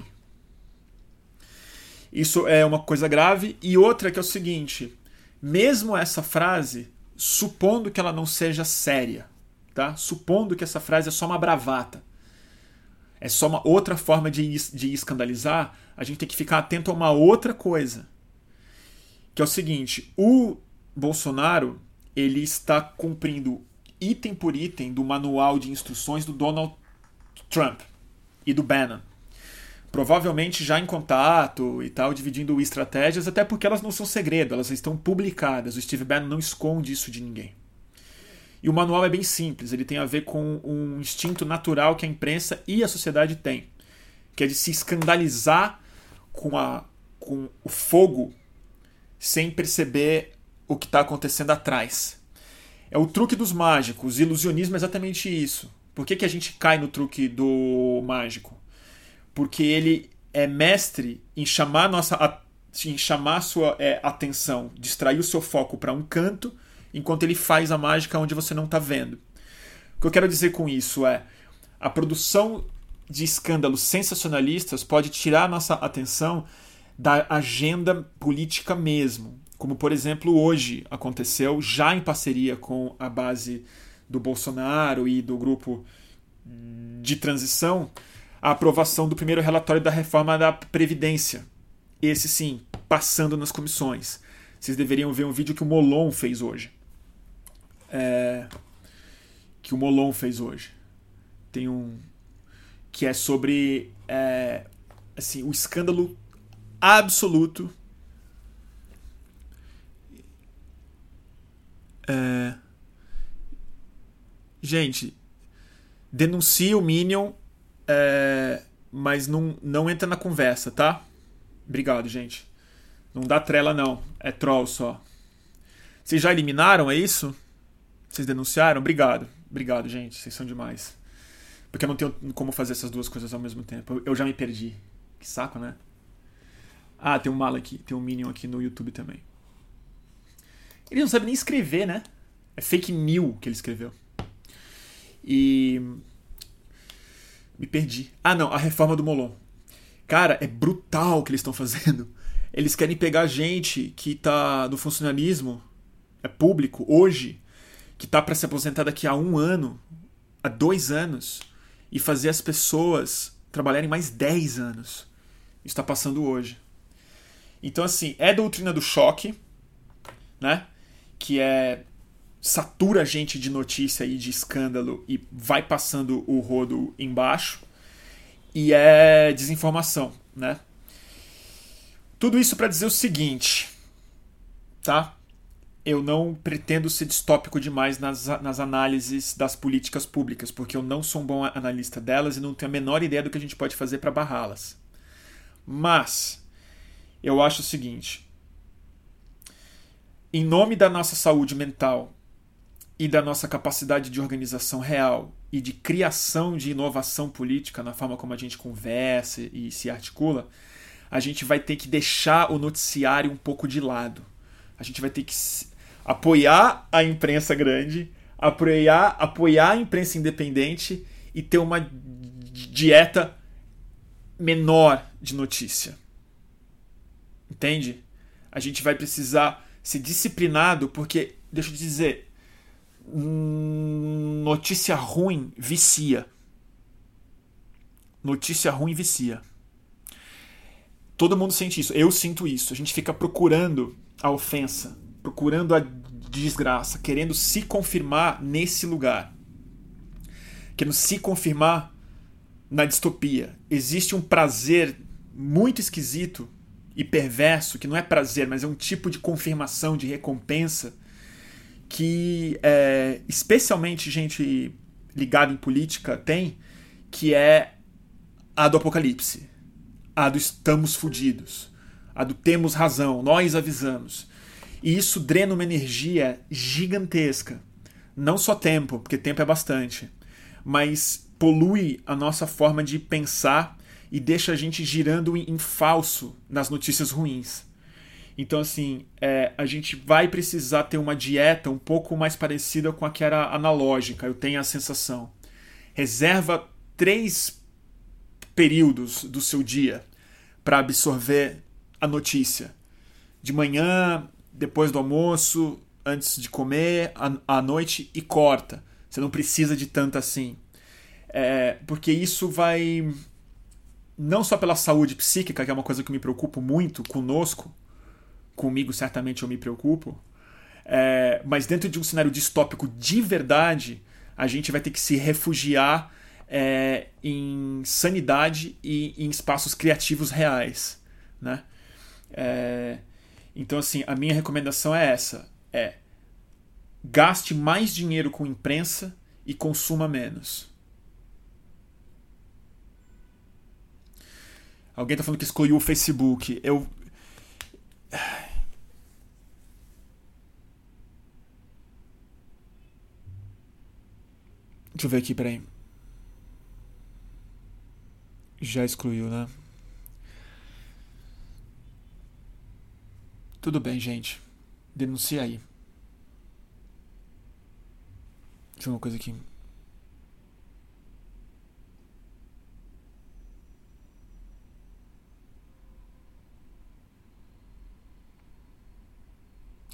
Isso é uma coisa grave. E outra que é o seguinte: mesmo essa frase, supondo que ela não seja séria, tá? Supondo que essa frase é só uma bravata, é só uma outra forma de, de escandalizar, a gente tem que ficar atento a uma outra coisa. Que é o seguinte: o Bolsonaro ele está cumprindo item por item do manual de instruções do Donald Trump e do Bannon provavelmente já em contato e tal, dividindo estratégias, até porque elas não são segredo, elas estão publicadas. O Steve Bannon não esconde isso de ninguém. E o manual é bem simples, ele tem a ver com um instinto natural que a imprensa e a sociedade têm, que é de se escandalizar com, a, com o fogo sem perceber o que está acontecendo atrás. É o truque dos mágicos, ilusionismo é exatamente isso. Por que, que a gente cai no truque do mágico? Porque ele é mestre em chamar nossa em chamar sua é, atenção, distrair o seu foco para um canto, enquanto ele faz a mágica onde você não está vendo. O que eu quero dizer com isso é a produção de escândalos sensacionalistas pode tirar nossa atenção da agenda política mesmo, como por exemplo hoje aconteceu já em parceria com a base do Bolsonaro e do grupo de transição a aprovação do primeiro relatório da reforma da Previdência. Esse sim, passando nas comissões. Vocês deveriam ver um vídeo que o Molon fez hoje. É... Que o Molon fez hoje. Tem um. Que é sobre. É... Assim, o escândalo absoluto. É... Gente, denuncie o Minion é, mas não, não entra na conversa, tá? Obrigado, gente. Não dá trela, não. É troll só. Vocês já eliminaram, é isso? Vocês denunciaram? Obrigado. Obrigado, gente. Vocês são demais. Porque eu não tenho como fazer essas duas coisas ao mesmo tempo. Eu já me perdi. Que saco, né? Ah, tem um mala aqui. Tem um Minion aqui no YouTube também. Ele não sabe nem escrever, né? É fake new que ele escreveu. E me perdi. Ah, não, a reforma do Molon. Cara, é brutal o que eles estão fazendo. Eles querem pegar gente que está no funcionalismo, é público, hoje, que está para se aposentar daqui a um ano, a dois anos, e fazer as pessoas trabalharem mais 10 anos. Isso está passando hoje. Então, assim, é doutrina do choque, né? Que é satura a gente de notícia e de escândalo e vai passando o rodo embaixo. E é desinformação, né? Tudo isso para dizer o seguinte, tá? Eu não pretendo ser distópico demais nas, nas análises das políticas públicas, porque eu não sou um bom analista delas e não tenho a menor ideia do que a gente pode fazer para barrá-las. Mas eu acho o seguinte: em nome da nossa saúde mental e da nossa capacidade de organização real e de criação de inovação política na forma como a gente conversa e se articula, a gente vai ter que deixar o noticiário um pouco de lado. A gente vai ter que apoiar a imprensa grande, apoiar, apoiar a imprensa independente e ter uma dieta menor de notícia. Entende? A gente vai precisar ser disciplinado porque, deixa eu te dizer, notícia ruim vicia. Notícia ruim vicia. Todo mundo sente isso. Eu sinto isso. A gente fica procurando a ofensa, procurando a desgraça, querendo se confirmar nesse lugar. Querendo se confirmar na distopia. Existe um prazer muito esquisito e perverso, que não é prazer, mas é um tipo de confirmação, de recompensa, que é, especialmente gente ligada em política tem, que é a do apocalipse a do estamos fudidos, a do temos razão, nós avisamos. E isso drena uma energia gigantesca. Não só tempo, porque tempo é bastante, mas polui a nossa forma de pensar e deixa a gente girando em falso nas notícias ruins. Então, assim, é, a gente vai precisar ter uma dieta um pouco mais parecida com a que era analógica, eu tenho a sensação. Reserva três períodos do seu dia para absorver a notícia. De manhã, depois do almoço, antes de comer, à noite e corta. Você não precisa de tanto assim. É, porque isso vai. Não só pela saúde psíquica, que é uma coisa que me preocupo muito conosco, comigo certamente eu me preocupo, é, mas dentro de um cenário distópico de verdade, a gente vai ter que se refugiar é, em sanidade e em espaços criativos reais, né? É, então, assim, a minha recomendação é essa: é gaste mais dinheiro com imprensa e consuma menos. Alguém está falando que excluiu o Facebook. Eu. Deixa eu ver aqui, peraí. Já excluiu, né? Tudo bem, gente. Denuncia aí. Deixa eu ver uma coisa aqui.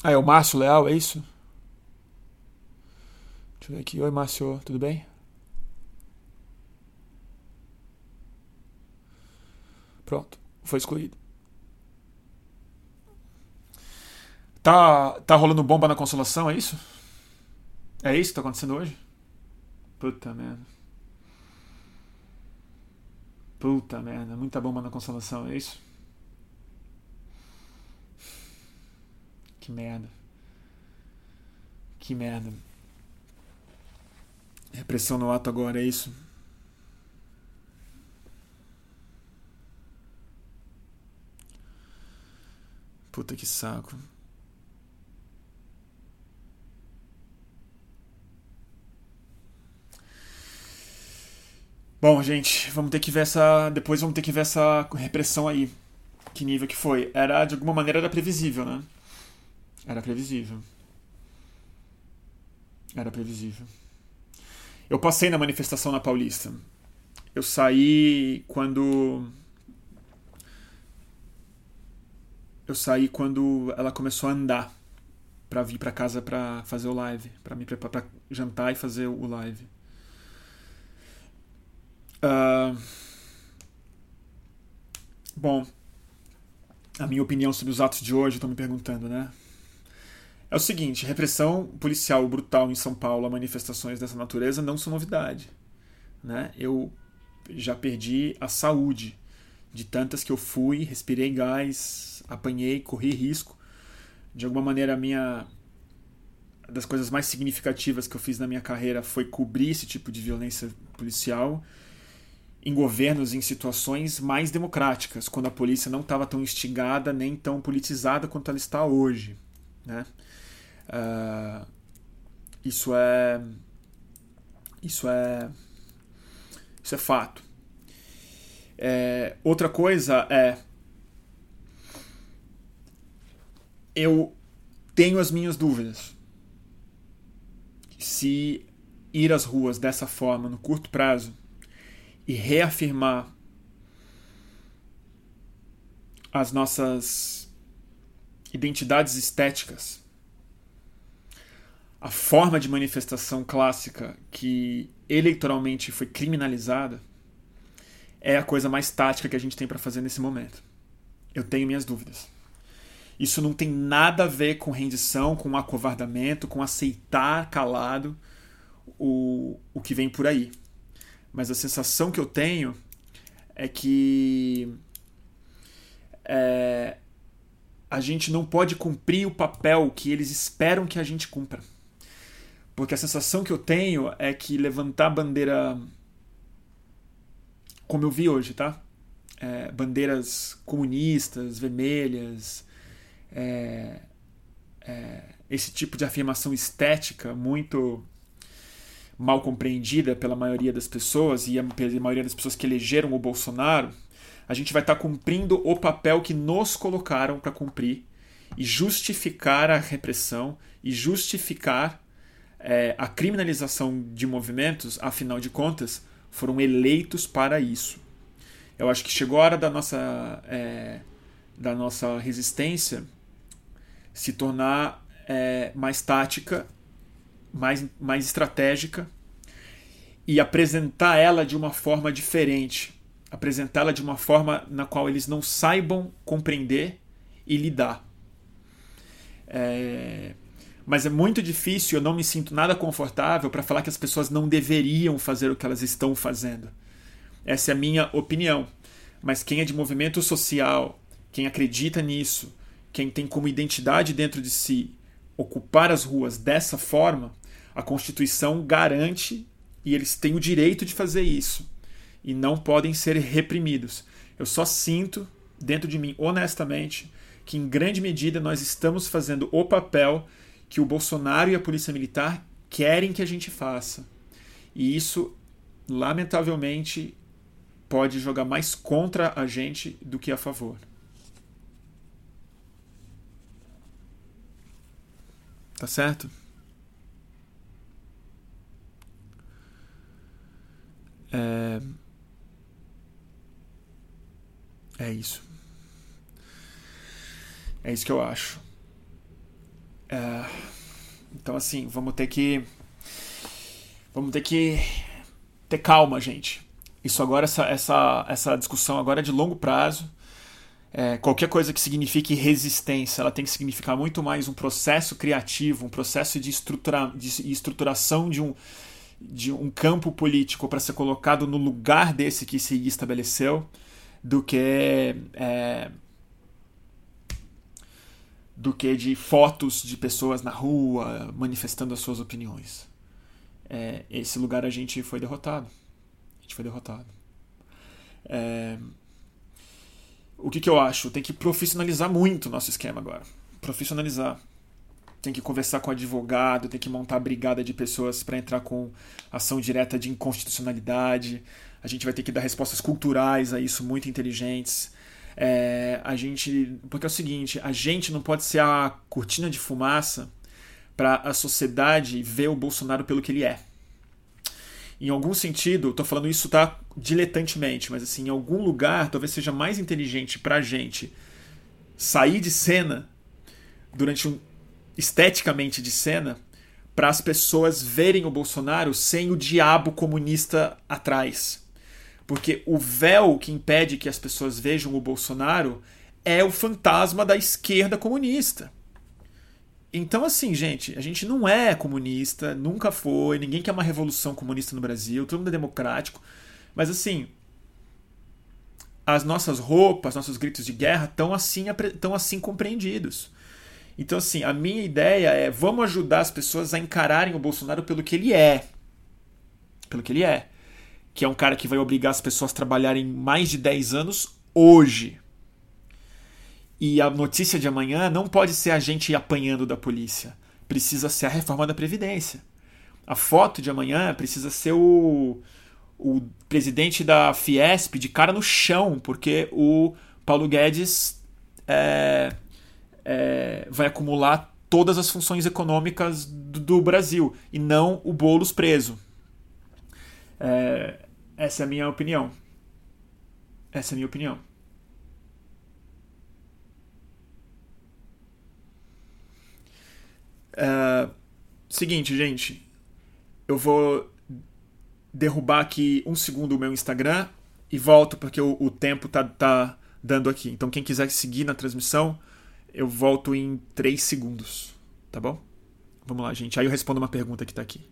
Ah, é o Márcio Leal, é isso? Deixa eu ver aqui. Oi, Márcio, tudo bem? Pronto, foi excluído. Tá, tá rolando bomba na consolação, é isso? É isso que tá acontecendo hoje? Puta merda. Puta merda, muita bomba na consolação, é isso? Que merda. Que merda. Repressão no ato agora, é isso? Puta que saco. Bom, gente, vamos ter que ver essa. Depois vamos ter que ver essa repressão aí. Que nível que foi. Era, de alguma maneira, era previsível, né? Era previsível. Era previsível. Eu passei na manifestação na Paulista. Eu saí quando eu saí quando ela começou a andar para vir para casa para fazer o live, para me preparar para jantar e fazer o live. Uh, bom, a minha opinião sobre os atos de hoje, estão me perguntando, né? É o seguinte: repressão policial brutal em São Paulo a manifestações dessa natureza não são novidade. Né? Eu já perdi a saúde de tantas que eu fui, respirei gás, apanhei, corri risco. De alguma maneira, a minha das coisas mais significativas que eu fiz na minha carreira foi cobrir esse tipo de violência policial em governos em situações mais democráticas, quando a polícia não estava tão instigada nem tão politizada quanto ela está hoje. Né? Uh, isso é. Isso é. Isso é fato. É, outra coisa é. Eu tenho as minhas dúvidas. Se ir às ruas dessa forma no curto prazo e reafirmar as nossas identidades estéticas a forma de manifestação clássica que eleitoralmente foi criminalizada é a coisa mais tática que a gente tem para fazer nesse momento. Eu tenho minhas dúvidas. Isso não tem nada a ver com rendição, com acovardamento, com aceitar calado o, o que vem por aí. Mas a sensação que eu tenho é que é, a gente não pode cumprir o papel que eles esperam que a gente cumpra. Porque a sensação que eu tenho é que levantar bandeira. Como eu vi hoje, tá? É, bandeiras comunistas, vermelhas, é, é, esse tipo de afirmação estética muito mal compreendida pela maioria das pessoas e a maioria das pessoas que elegeram o Bolsonaro, a gente vai estar tá cumprindo o papel que nos colocaram para cumprir e justificar a repressão e justificar é, a criminalização de movimentos, afinal de contas, foram eleitos para isso. Eu acho que chegou a hora da nossa, é, da nossa resistência se tornar é, mais tática, mais, mais estratégica e apresentar ela de uma forma diferente. Apresentá-la de uma forma na qual eles não saibam compreender e lidar. É, mas é muito difícil, eu não me sinto nada confortável para falar que as pessoas não deveriam fazer o que elas estão fazendo. Essa é a minha opinião. Mas quem é de movimento social, quem acredita nisso, quem tem como identidade dentro de si ocupar as ruas dessa forma, a Constituição garante e eles têm o direito de fazer isso e não podem ser reprimidos. Eu só sinto dentro de mim, honestamente, que em grande medida nós estamos fazendo o papel que o Bolsonaro e a Polícia Militar querem que a gente faça. E isso, lamentavelmente, pode jogar mais contra a gente do que a favor. Tá certo? É, é isso. É isso que eu acho. É, então, assim, vamos ter que. Vamos ter que ter calma, gente. Isso agora, essa, essa, essa discussão agora é de longo prazo. É, qualquer coisa que signifique resistência, ela tem que significar muito mais um processo criativo, um processo de, estrutura, de estruturação de um, de um campo político para ser colocado no lugar desse que se estabeleceu, do que é, do que de fotos de pessoas na rua manifestando as suas opiniões. É, esse lugar a gente foi derrotado. A gente foi derrotado. É, o que, que eu acho? Tem que profissionalizar muito o nosso esquema agora. Profissionalizar. Tem que conversar com advogado, tem que montar brigada de pessoas para entrar com ação direta de inconstitucionalidade. A gente vai ter que dar respostas culturais a isso muito inteligentes. É, a gente. Porque é o seguinte, a gente não pode ser a cortina de fumaça para a sociedade ver o Bolsonaro pelo que ele é. Em algum sentido, estou falando isso tá diletantemente, mas assim, em algum lugar talvez seja mais inteligente para a gente sair de cena durante um esteticamente de cena para as pessoas verem o Bolsonaro sem o diabo comunista atrás. Porque o véu que impede que as pessoas vejam o Bolsonaro é o fantasma da esquerda comunista. Então, assim, gente, a gente não é comunista, nunca foi, ninguém quer uma revolução comunista no Brasil, todo mundo é democrático. Mas, assim, as nossas roupas, nossos gritos de guerra estão assim, tão assim compreendidos. Então, assim, a minha ideia é vamos ajudar as pessoas a encararem o Bolsonaro pelo que ele é. Pelo que ele é. Que é um cara que vai obrigar as pessoas a trabalharem mais de 10 anos hoje. E a notícia de amanhã não pode ser a gente apanhando da polícia. Precisa ser a reforma da Previdência. A foto de amanhã precisa ser o, o presidente da Fiesp de cara no chão, porque o Paulo Guedes é, é, vai acumular todas as funções econômicas do, do Brasil e não o Boulos preso. É, essa é a minha opinião. Essa é a minha opinião. É, seguinte, gente. Eu vou derrubar aqui um segundo o meu Instagram e volto porque o, o tempo tá, tá dando aqui. Então, quem quiser seguir na transmissão, eu volto em 3 segundos, tá bom? Vamos lá, gente. Aí eu respondo uma pergunta que tá aqui.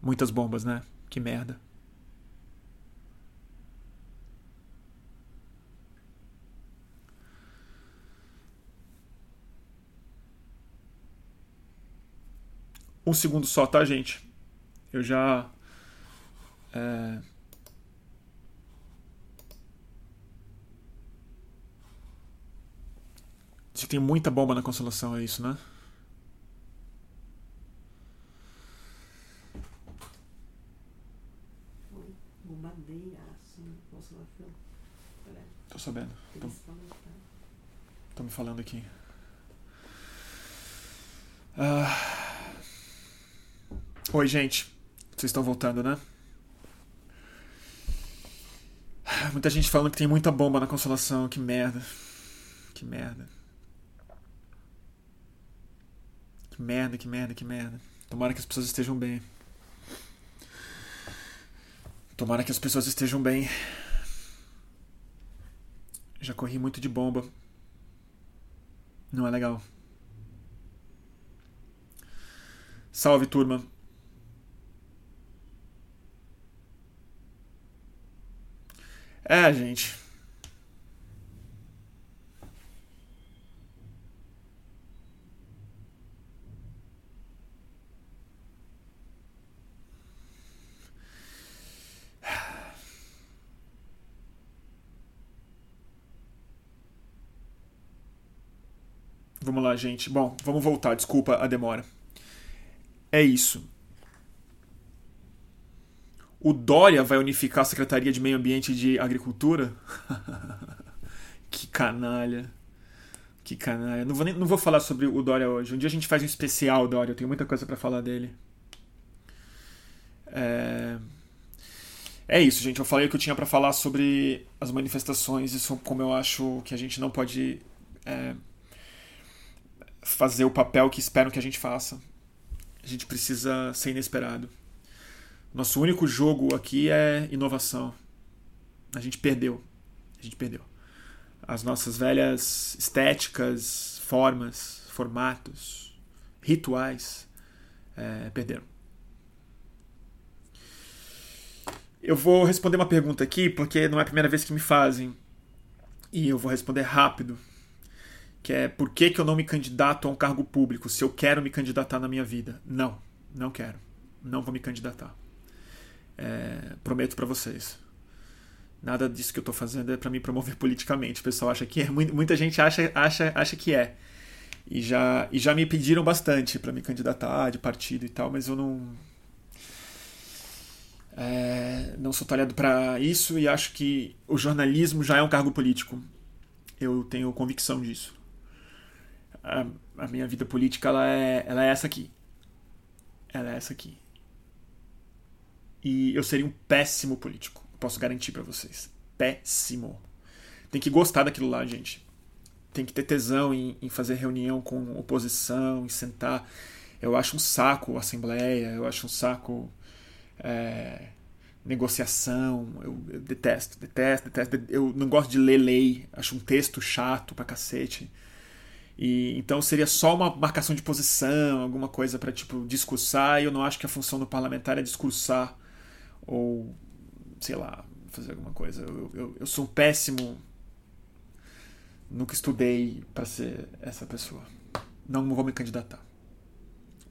Muitas bombas, né? Que merda. Um segundo só, tá, gente? Eu já. É... Você tem muita bomba na Consolação, é isso, né? Consolação. Tô sabendo. Tô, tô me falando aqui. Ah. Oi, gente. Vocês estão voltando, né? Muita gente falando que tem muita bomba na Consolação. Que merda. Que merda. Que merda, que merda, que merda. Tomara que as pessoas estejam bem. Tomara que as pessoas estejam bem. Já corri muito de bomba. Não é legal. Salve, turma. É, gente. Vamos lá, gente. Bom, vamos voltar. Desculpa a demora. É isso. O Dória vai unificar a Secretaria de Meio Ambiente e de Agricultura? que canalha. Que canalha. Não vou, nem, não vou falar sobre o Dória hoje. Um dia a gente faz um especial Dória. Eu tenho muita coisa para falar dele. É... é isso, gente. Eu falei o que eu tinha para falar sobre as manifestações e como eu acho que a gente não pode é, fazer o papel que esperam que a gente faça. A gente precisa ser inesperado. Nosso único jogo aqui é inovação. A gente perdeu. A gente perdeu. As nossas velhas estéticas, formas, formatos, rituais é, perderam. Eu vou responder uma pergunta aqui porque não é a primeira vez que me fazem. E eu vou responder rápido, que é por que, que eu não me candidato a um cargo público se eu quero me candidatar na minha vida? Não, não quero. Não vou me candidatar. É, prometo para vocês. Nada disso que eu estou fazendo é para me promover politicamente. O pessoal acha que é. Muita gente acha, acha, acha que é. E já, e já me pediram bastante para me candidatar de partido e tal, mas eu não. É, não sou talhado para isso e acho que o jornalismo já é um cargo político. Eu tenho convicção disso a, a minha vida política ela é, ela é essa aqui. Ela é essa aqui. E eu seria um péssimo político. Posso garantir para vocês. Péssimo. Tem que gostar daquilo lá, gente. tem que ter tesão em, em fazer reunião com oposição, em sentar. Eu acho um saco assembleia, eu acho um saco é, negociação. Eu, eu, detesto, detesto, detesto. Eu não gosto de ler lei, acho um texto chato pra cacete. E, então seria só uma marcação de posição, alguma coisa para tipo discursar, e eu não acho que a função do parlamentar é discursar ou sei lá, fazer alguma coisa. Eu, eu, eu sou péssimo. Nunca estudei para ser essa pessoa. Não vou me candidatar.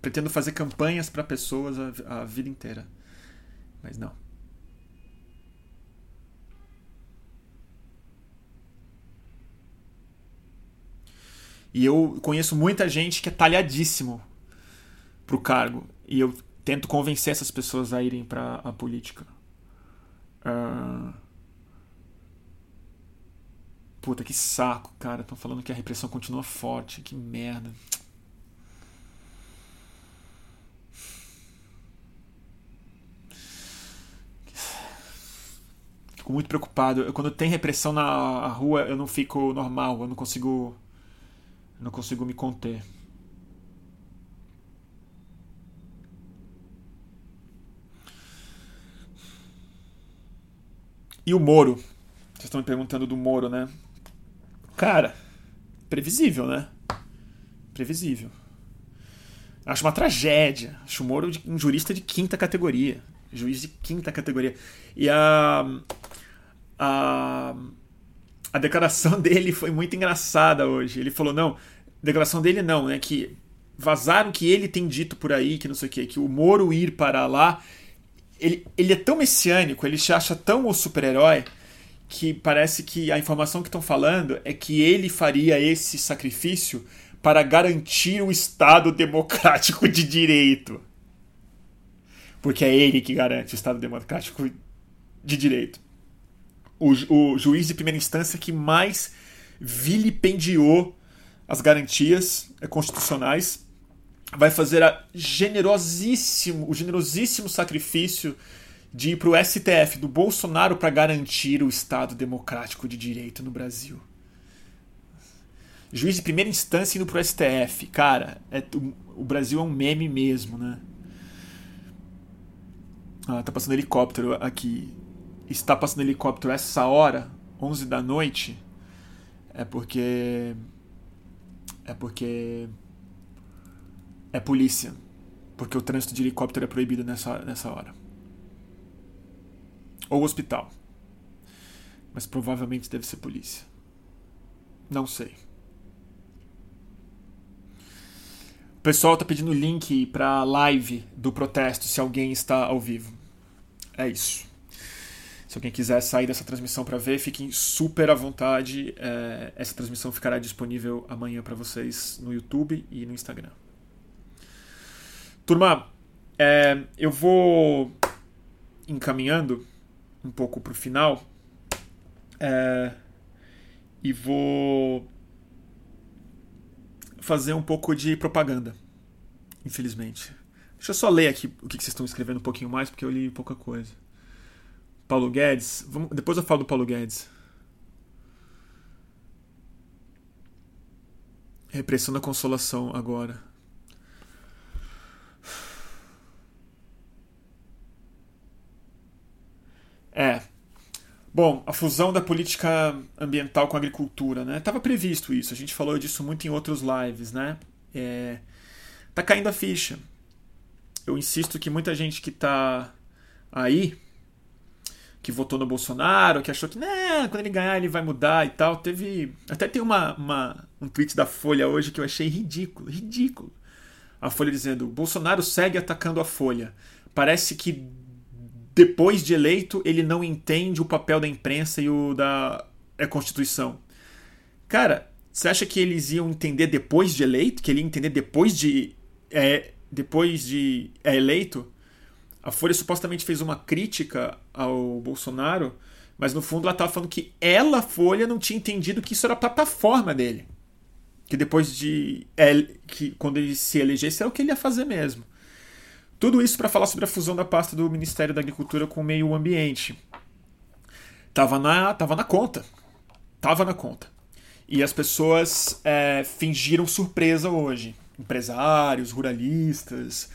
Pretendo fazer campanhas para pessoas a, a vida inteira. Mas não. E eu conheço muita gente que é talhadíssimo pro cargo. E eu tento convencer essas pessoas a irem para a política. Uh... Puta, que saco, cara. Estão falando que a repressão continua forte. Que merda. Fico muito preocupado. Eu, quando tem repressão na rua, eu não fico normal. Eu não consigo. Eu não consigo me conter. E o Moro? Vocês estão me perguntando do Moro, né? Cara, previsível, né? Previsível. Acho uma tragédia. Acho o Moro um jurista de quinta categoria. Juiz de quinta categoria. E a. A. A declaração dele foi muito engraçada hoje. Ele falou: não, declaração dele não, né? Que vazaram que ele tem dito por aí, que não sei o quê, que o Moro ir para lá ele, ele é tão messiânico, ele se acha tão o super-herói que parece que a informação que estão falando é que ele faria esse sacrifício para garantir o Estado democrático de direito. Porque é ele que garante o Estado democrático de direito. O, o juiz de primeira instância que mais vilipendiou as garantias constitucionais vai fazer a generosíssimo, o generosíssimo sacrifício de ir para o STF do Bolsonaro para garantir o Estado democrático de direito no Brasil. Juiz de primeira instância indo pro STF. Cara, é, o, o Brasil é um meme mesmo, né? Ah, tá passando helicóptero aqui. Está passando helicóptero essa hora, 11 da noite, é porque. É porque é polícia. Porque o trânsito de helicóptero é proibido nessa, nessa hora. Ou hospital. Mas provavelmente deve ser polícia. Não sei. O pessoal tá pedindo link pra live do protesto se alguém está ao vivo. É isso. Se alguém quiser sair dessa transmissão para ver, fiquem super à vontade. É, essa transmissão ficará disponível amanhã para vocês no YouTube e no Instagram. Turma, é, eu vou encaminhando um pouco para o final é, e vou fazer um pouco de propaganda, infelizmente. Deixa eu só ler aqui o que vocês estão escrevendo um pouquinho mais, porque eu li pouca coisa. Paulo Guedes. Vamos, depois eu falo do Paulo Guedes. Repressão da consolação agora. É. Bom, a fusão da política ambiental com a agricultura, né? Tava previsto isso, a gente falou disso muito em outros lives, né? É, tá caindo a ficha. Eu insisto que muita gente que tá aí, que votou no Bolsonaro, que achou que né, quando ele ganhar ele vai mudar e tal, teve. Até tem uma, uma, um tweet da Folha hoje que eu achei ridículo, ridículo. A Folha dizendo: Bolsonaro segue atacando a Folha. Parece que depois de eleito, ele não entende o papel da imprensa e o da é, Constituição. Cara, você acha que eles iam entender depois de eleito? Que ele ia entender depois de. É, depois de é, eleito? A Folha supostamente fez uma crítica ao Bolsonaro, mas no fundo ela estava falando que ela, Folha, não tinha entendido que isso era a plataforma dele. Que depois de. É, que quando ele se elegesse era o que ele ia fazer mesmo. Tudo isso para falar sobre a fusão da pasta do Ministério da Agricultura com o Meio Ambiente. Tava na, tava na conta. Tava na conta. E as pessoas é, fingiram surpresa hoje. Empresários, ruralistas,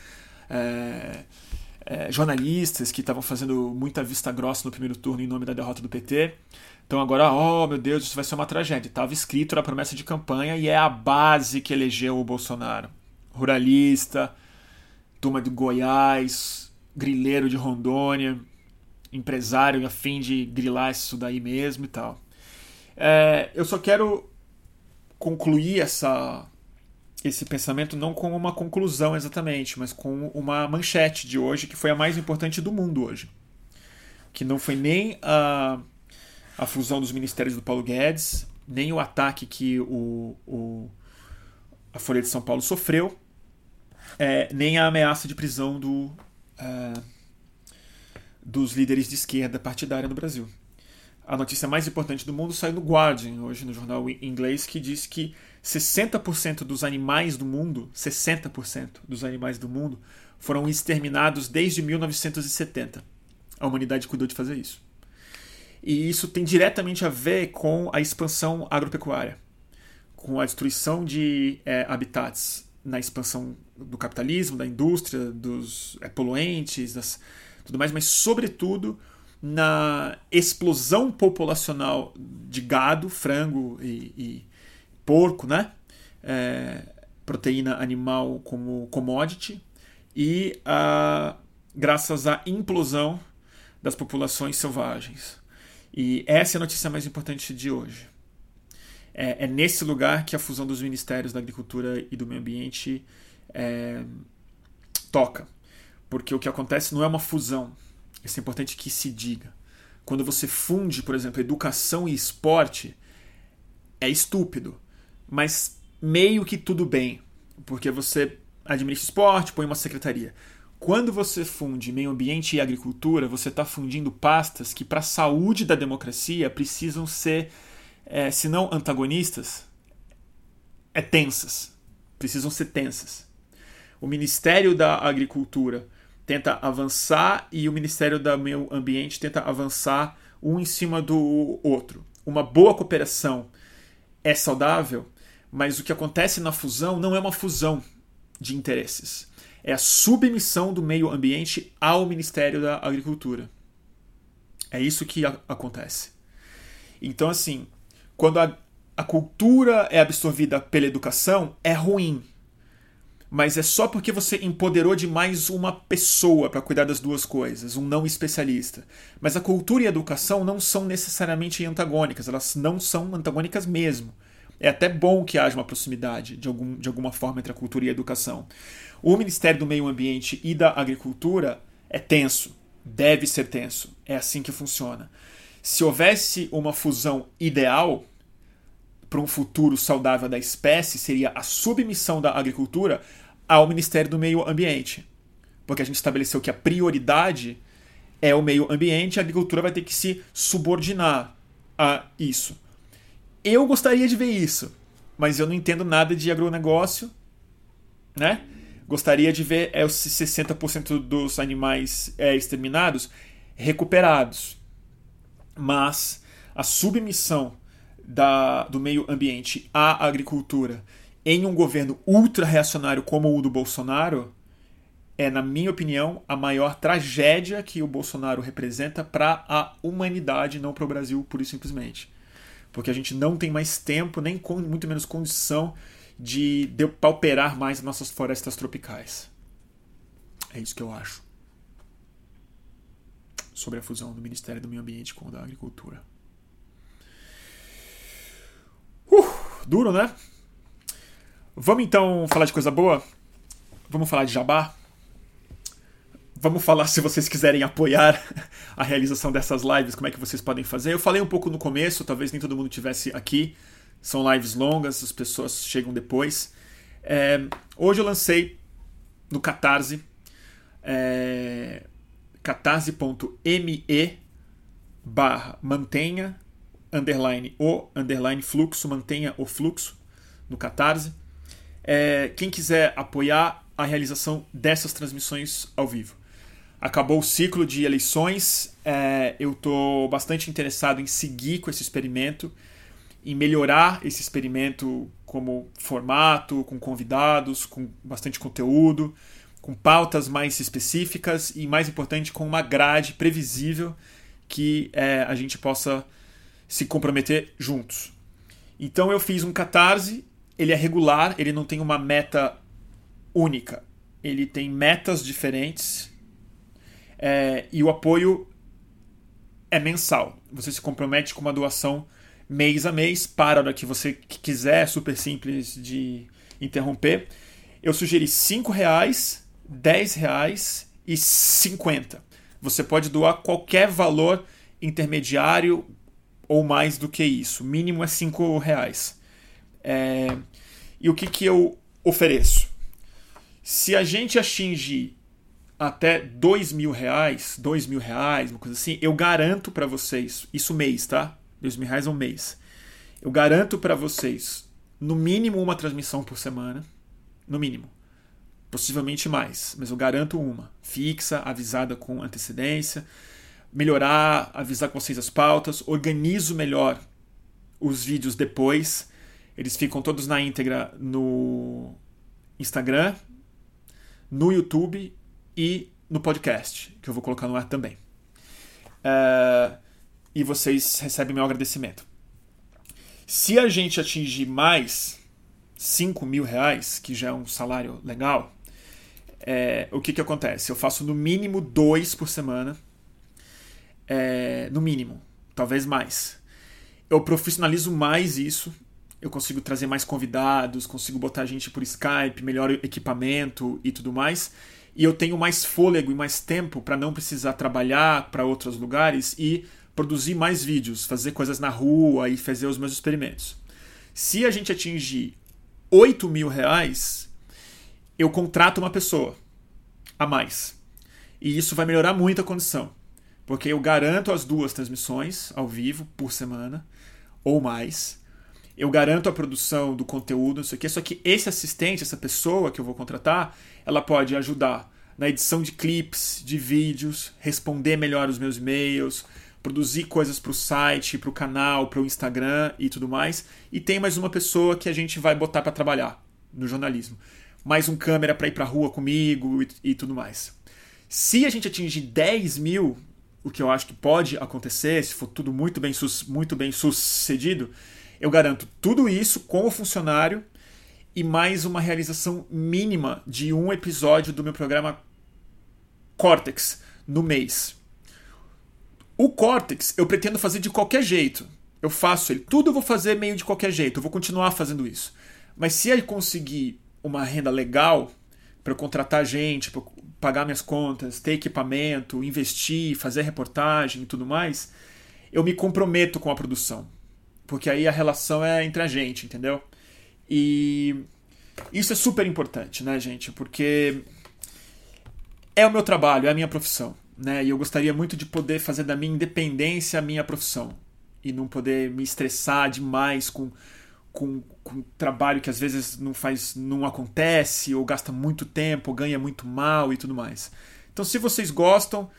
é, é, jornalistas que estavam fazendo muita vista grossa no primeiro turno em nome da derrota do PT. Então agora, oh meu Deus, isso vai ser uma tragédia. Estava escrito na promessa de campanha e é a base que elegeu o Bolsonaro. Ruralista, turma de Goiás, grileiro de Rondônia, empresário a fim de grilar isso daí mesmo e tal. É, eu só quero concluir essa, esse pensamento não com uma conclusão exatamente, mas com uma manchete de hoje que foi a mais importante do mundo hoje. Que não foi nem a, a fusão dos ministérios do Paulo Guedes, nem o ataque que o, o a Folha de São Paulo sofreu, é, nem a ameaça de prisão do, é, dos líderes de esquerda partidária no Brasil. A notícia mais importante do mundo saiu no Guardian, hoje no jornal inglês, que diz que 60% dos animais do mundo, 60% dos animais do mundo, foram exterminados desde 1970. A humanidade cuidou de fazer isso. E isso tem diretamente a ver com a expansão agropecuária, com a destruição de é, habitats na expansão do capitalismo, da indústria, dos é, poluentes, das, tudo mais, mas sobretudo na explosão populacional de gado, frango e, e porco, né? É, proteína animal como commodity e a, graças à implosão das populações selvagens. E essa é a notícia mais importante de hoje. É, é nesse lugar que a fusão dos ministérios da Agricultura e do Meio Ambiente é, toca. Porque o que acontece não é uma fusão. Isso é importante que se diga. Quando você funde, por exemplo, educação e esporte, é estúpido. Mas meio que tudo bem. Porque você administra esporte, põe uma secretaria. Quando você funde meio ambiente e agricultura, você está fundindo pastas que, para a saúde da democracia, precisam ser, é, se não antagonistas, é tensas. Precisam ser tensas o Ministério da Agricultura tenta avançar e o Ministério do Meio Ambiente tenta avançar um em cima do outro. Uma boa cooperação é saudável, mas o que acontece na fusão não é uma fusão de interesses. É a submissão do meio ambiente ao Ministério da Agricultura. É isso que acontece. Então, assim, quando a, a cultura é absorvida pela educação, é ruim mas é só porque você empoderou de mais uma pessoa para cuidar das duas coisas, um não especialista. Mas a cultura e a educação não são necessariamente antagônicas, elas não são antagônicas mesmo. É até bom que haja uma proximidade de, algum, de alguma forma entre a cultura e a educação. O Ministério do Meio Ambiente e da Agricultura é tenso, deve ser tenso. É assim que funciona. Se houvesse uma fusão ideal, para um futuro saudável da espécie seria a submissão da agricultura ao Ministério do Meio Ambiente. Porque a gente estabeleceu que a prioridade é o meio ambiente, a agricultura vai ter que se subordinar a isso. Eu gostaria de ver isso, mas eu não entendo nada de agronegócio, né? Gostaria de ver é, os 60% dos animais é, exterminados recuperados. Mas a submissão da, do meio ambiente à agricultura em um governo ultra-reacionário como o do Bolsonaro, é, na minha opinião, a maior tragédia que o Bolsonaro representa para a humanidade, não para o Brasil, pura e simplesmente. Porque a gente não tem mais tempo, nem com, muito menos condição de depauperar mais nossas florestas tropicais. É isso que eu acho. Sobre a fusão do Ministério do Meio Ambiente com o da Agricultura. Uh, duro, né? Vamos então falar de coisa boa? Vamos falar de jabá? Vamos falar se vocês quiserem apoiar a realização dessas lives, como é que vocês podem fazer. Eu falei um pouco no começo, talvez nem todo mundo tivesse aqui. São lives longas, as pessoas chegam depois. É, hoje eu lancei no Catarse, é, catarse.me barra mantenha underline o underline fluxo, mantenha o fluxo no Catarse. É, quem quiser apoiar a realização dessas transmissões ao vivo. Acabou o ciclo de eleições, é, eu estou bastante interessado em seguir com esse experimento em melhorar esse experimento como formato, com convidados, com bastante conteúdo, com pautas mais específicas e, mais importante, com uma grade previsível que é, a gente possa se comprometer juntos. Então eu fiz um catarse, ele é regular, ele não tem uma meta única, ele tem metas diferentes é, e o apoio é mensal. Você se compromete com uma doação mês a mês para a hora que você quiser, é super simples de interromper. Eu sugeri R$ reais 10 reais e 50. Você pode doar qualquer valor intermediário ou mais do que isso. O mínimo é 5 reais. É... E o que, que eu ofereço? Se a gente atingir até dois mil reais, dois mil reais, uma coisa assim, eu garanto para vocês, isso mês, tá? Dois mil reais é um mês. Eu garanto para vocês, no mínimo uma transmissão por semana, no mínimo possivelmente mais, mas eu garanto uma, fixa, avisada com antecedência, melhorar, avisar com vocês as pautas, organizo melhor os vídeos depois, eles ficam todos na íntegra no Instagram, no YouTube e no podcast, que eu vou colocar no ar também. Uh, e vocês recebem meu agradecimento. Se a gente atingir mais 5 mil reais, que já é um salário legal, é, o que, que acontece? Eu faço no mínimo dois por semana. É, no mínimo, talvez mais. Eu profissionalizo mais isso. Eu consigo trazer mais convidados, consigo botar gente por Skype, melhor equipamento e tudo mais. E eu tenho mais fôlego e mais tempo para não precisar trabalhar para outros lugares e produzir mais vídeos, fazer coisas na rua e fazer os meus experimentos. Se a gente atingir 8 mil reais, eu contrato uma pessoa a mais. E isso vai melhorar muito a condição, porque eu garanto as duas transmissões ao vivo por semana ou mais. Eu garanto a produção do conteúdo, não sei o quê, só que esse assistente, essa pessoa que eu vou contratar, ela pode ajudar na edição de clips, de vídeos, responder melhor os meus e-mails, produzir coisas para o site, para o canal, para o Instagram e tudo mais. E tem mais uma pessoa que a gente vai botar para trabalhar no jornalismo mais um câmera para ir para a rua comigo e, e, tudo mais. Se a gente atingir 10 mil, o que eu acho que pode acontecer, se for tudo muito bem, muito bem sucedido, eu garanto tudo isso com o funcionário e mais uma realização mínima de um episódio do meu programa Cortex no mês. O Cortex eu pretendo fazer de qualquer jeito. Eu faço ele. Tudo eu vou fazer meio de qualquer jeito. Eu vou continuar fazendo isso. Mas se eu conseguir uma renda legal para eu contratar gente, para pagar minhas contas, ter equipamento, investir, fazer reportagem e tudo mais, eu me comprometo com a produção. Porque aí a relação é entre a gente, entendeu? E isso é super importante, né, gente? Porque é o meu trabalho, é a minha profissão, né? E eu gostaria muito de poder fazer da minha independência a minha profissão e não poder me estressar demais com com, com trabalho que às vezes não faz, não acontece, ou gasta muito tempo, ou ganha muito mal e tudo mais. Então, se vocês gostam,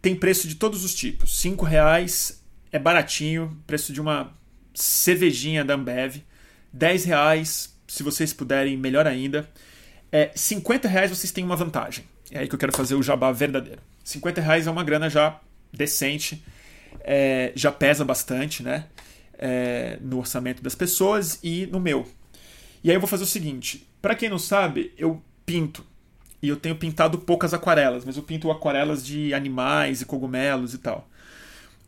tem preço de todos os tipos. Cinco reais é baratinho, preço de uma cervejinha da Ambev. Dez reais, se vocês puderem, melhor ainda. É, 50 reais vocês têm uma vantagem. É aí que eu quero fazer o jabá verdadeiro. 50 reais é uma grana já decente, é, já pesa bastante, né? é, no orçamento das pessoas e no meu. E aí eu vou fazer o seguinte: para quem não sabe, eu pinto. E eu tenho pintado poucas aquarelas, mas eu pinto aquarelas de animais e cogumelos e tal.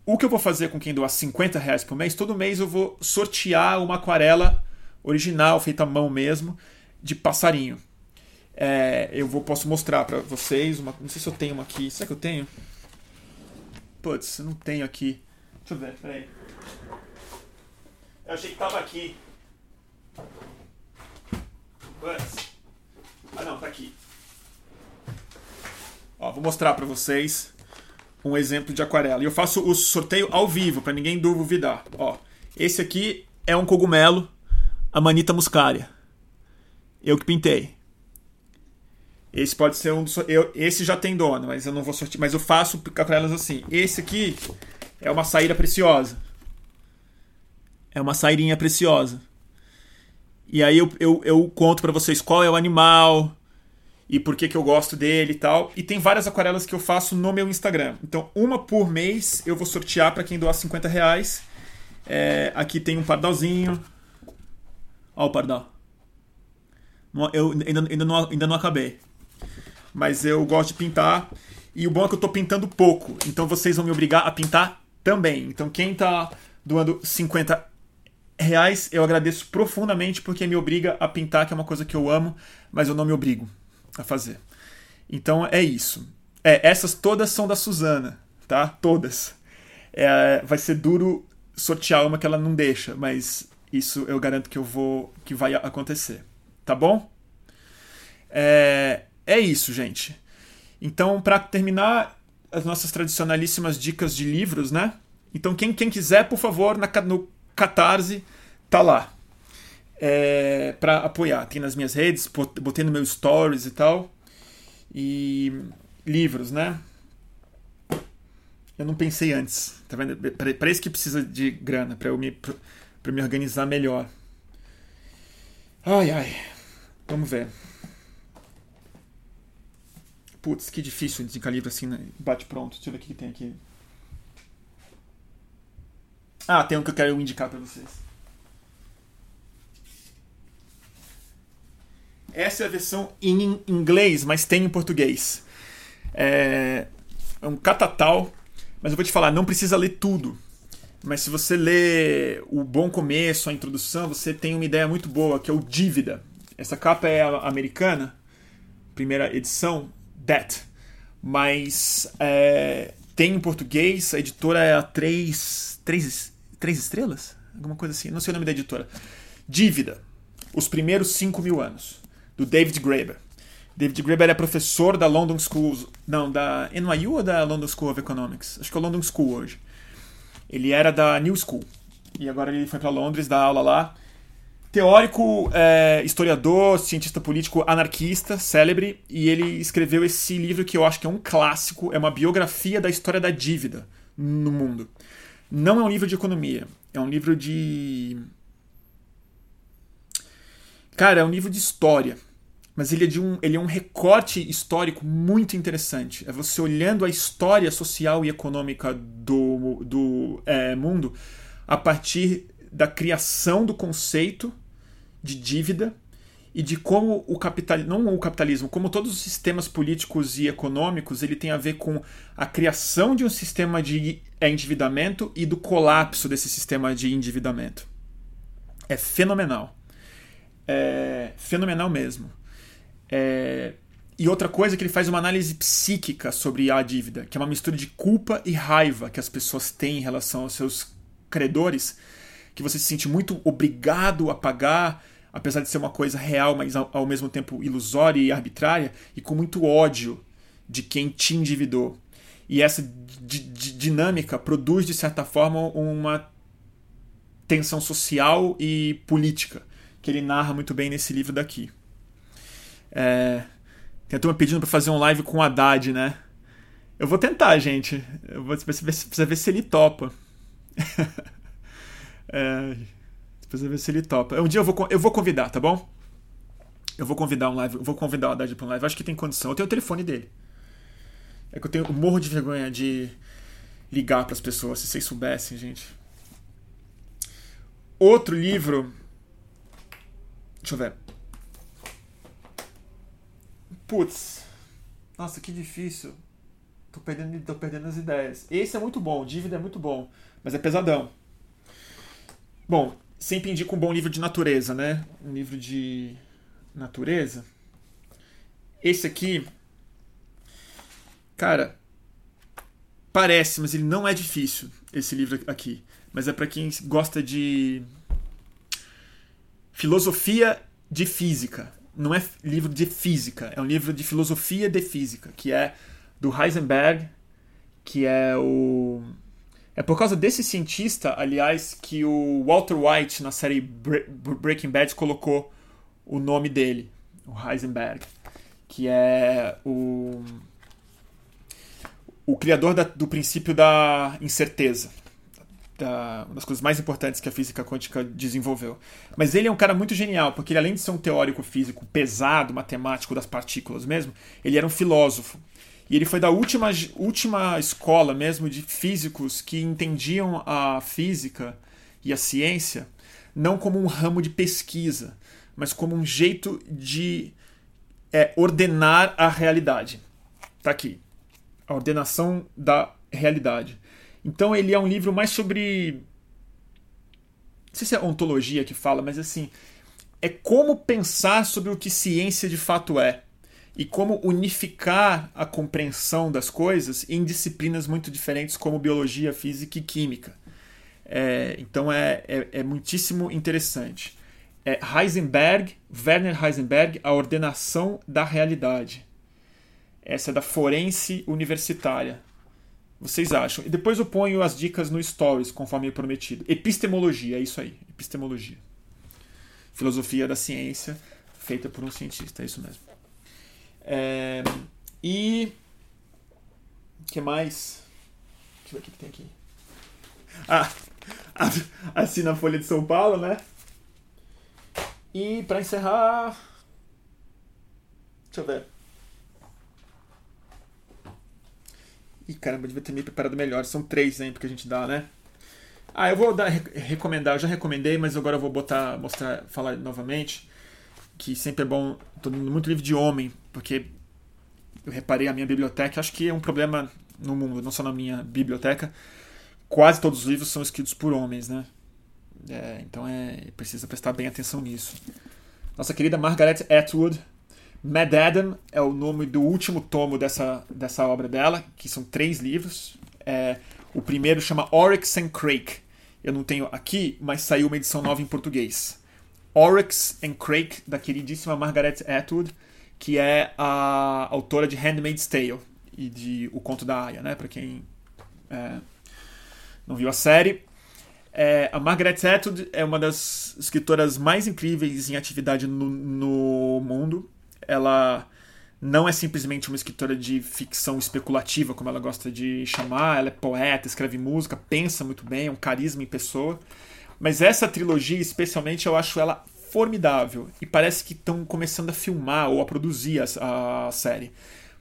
O que eu vou fazer com quem doar 50 reais por mês, todo mês eu vou sortear uma aquarela original, feita à mão mesmo, de passarinho. É, eu vou, posso mostrar para vocês. Uma, não sei se eu tenho uma aqui. Será que eu tenho? Putz, eu não tenho aqui. Deixa eu ver, peraí. Eu achei que tava aqui. Antes. Ah não, tá aqui. Ó, vou mostrar para vocês um exemplo de aquarela. E eu faço o sorteio ao vivo, para ninguém duvidar. Ó, esse aqui é um cogumelo Amanita muscaria. Eu que pintei. Esse pode ser um dos. Eu, esse já tem dono, mas eu não vou sortear. Mas eu faço aquarelas assim. Esse aqui é uma saída preciosa. É uma sairinha preciosa. E aí eu, eu, eu conto para vocês qual é o animal e por que, que eu gosto dele e tal. E tem várias aquarelas que eu faço no meu Instagram. Então, uma por mês eu vou sortear para quem doar 50 reais. É, aqui tem um pardalzinho. Ó o pardal. Eu ainda, ainda, não, ainda não acabei. Mas eu gosto de pintar. E o bom é que eu tô pintando pouco. Então vocês vão me obrigar a pintar também. Então quem tá doando 50 reais, eu agradeço profundamente porque me obriga a pintar, que é uma coisa que eu amo, mas eu não me obrigo a fazer. Então é isso. É, essas todas são da Suzana, tá? Todas. É, vai ser duro sortear uma que ela não deixa, mas isso eu garanto que eu vou que vai acontecer. Tá bom? É, é isso, gente. Então, para terminar, as nossas tradicionalíssimas dicas de livros, né? Então, quem, quem quiser, por favor, na, no Catarse, tá lá. É, para apoiar. Tem nas minhas redes, botei no meu stories e tal. E livros, né? Eu não pensei antes, tá vendo? Para isso que precisa de grana, para eu me, pra me organizar melhor. Ai, ai. Vamos ver. Putz, que difícil indicar livro assim, né? bate pronto. Deixa eu ver o que tem aqui. Ah, tem um que eu quero indicar para vocês. Essa é a versão em inglês, mas tem em português. É, é um catatal, mas eu vou te falar, não precisa ler tudo. Mas se você ler o bom começo, a introdução, você tem uma ideia muito boa, que é o Dívida. Essa capa é americana, primeira edição, Debt. Mas é, tem em português, a editora é a três, três, três estrelas? Alguma coisa assim, não sei o nome da editora. Dívida. Os primeiros cinco mil anos. Do David Graeber. David Graeber é professor da London School. Não, da NYU ou da London School of Economics? Acho que é London School hoje. Ele era da New School. E agora ele foi para Londres dar aula lá teórico, é, historiador, cientista político, anarquista, célebre, e ele escreveu esse livro que eu acho que é um clássico, é uma biografia da história da dívida no mundo. Não é um livro de economia, é um livro de. Cara, é um livro de história. Mas ele é, de um, ele é um recorte histórico muito interessante. É você olhando a história social e econômica do, do é, mundo a partir da criação do conceito de dívida e de como o capitalismo, não o capitalismo, como todos os sistemas políticos e econômicos, ele tem a ver com a criação de um sistema de é, endividamento e do colapso desse sistema de endividamento. É fenomenal. É fenomenal mesmo. É... E outra coisa é que ele faz uma análise psíquica sobre a dívida, que é uma mistura de culpa e raiva que as pessoas têm em relação aos seus credores, que você se sente muito obrigado a pagar apesar de ser uma coisa real, mas ao, mesmo tempo ilusória e arbitrária, e com muito ódio de quem te endividou. E essa dinâmica produz, de certa forma, uma tensão social e política, que ele narra muito bem nesse livro daqui. É... Tem a turma pedindo para fazer um live com o Haddad, né? Eu vou tentar, gente. Eu vou precisa ver se ele topa. é... Eu ver se ele topa. Um dia eu vou, eu vou convidar, tá bom? Eu vou convidar um live, eu vou convidar o Haddad para um live. Acho que tem condição. Eu tenho o telefone dele. É que eu tenho morro de vergonha de ligar para as pessoas, se vocês soubessem, gente. Outro livro. Deixa eu ver. Putz. Nossa, que difícil. Tô perdendo, tô perdendo as ideias. Esse é muito bom, Dívida é muito bom, mas é pesadão. Bom, sempre indico um bom livro de natureza, né? Um livro de natureza. Esse aqui, cara, parece, mas ele não é difícil, esse livro aqui. Mas é para quem gosta de filosofia de física. Não é livro de física, é um livro de filosofia de física, que é do Heisenberg, que é o é por causa desse cientista, aliás, que o Walter White, na série Breaking Bad, colocou o nome dele, o Heisenberg, que é o, o criador da, do princípio da incerteza. Da, uma das coisas mais importantes que a física quântica desenvolveu. Mas ele é um cara muito genial, porque ele, além de ser um teórico físico pesado, matemático das partículas mesmo, ele era um filósofo. E ele foi da última, última escola mesmo de físicos que entendiam a física e a ciência não como um ramo de pesquisa, mas como um jeito de é, ordenar a realidade. Tá aqui. A ordenação da realidade. Então ele é um livro mais sobre. Não sei se é ontologia que fala, mas assim. É como pensar sobre o que ciência de fato é. E como unificar a compreensão das coisas em disciplinas muito diferentes, como biologia, física e química. É, então é, é, é, muitíssimo interessante. É Heisenberg, Werner Heisenberg, A Ordenação da Realidade. Essa é da Forense Universitária vocês acham? E depois eu ponho as dicas no Stories, conforme prometido. Epistemologia, é isso aí. Epistemologia. Filosofia da ciência, feita por um cientista, é isso mesmo. É, e. O que mais? Deixa eu ver o que tem aqui. Ah, assina a Folha de São Paulo, né? E para encerrar. Deixa eu ver. Ih, caramba, devia ter me preparado melhor. São três sempre que a gente dá, né? Ah, eu vou dar, recomendar, eu já recomendei, mas agora eu vou botar, mostrar, falar novamente que sempre é bom. Tô lendo muito livro de homem, porque eu reparei a minha biblioteca, acho que é um problema no mundo, não só na minha biblioteca. Quase todos os livros são escritos por homens, né? É, então é precisa prestar bem atenção nisso. Nossa querida Margaret Atwood Mad Adam é o nome do último tomo dessa, dessa obra dela, que são três livros. É, o primeiro chama Oryx and Crake. Eu não tenho aqui, mas saiu uma edição nova em português. Oryx and Crake, da queridíssima Margaret Atwood, que é a autora de Handmaid's Tale e de O Conto da Aya, né? Para quem é, não viu a série. É, a Margaret Atwood é uma das escritoras mais incríveis em atividade no, no mundo ela não é simplesmente uma escritora de ficção especulativa, como ela gosta de chamar, ela é poeta, escreve música, pensa muito bem, é um carisma em pessoa. Mas essa trilogia, especialmente, eu acho ela formidável e parece que estão começando a filmar ou a produzir a, a série.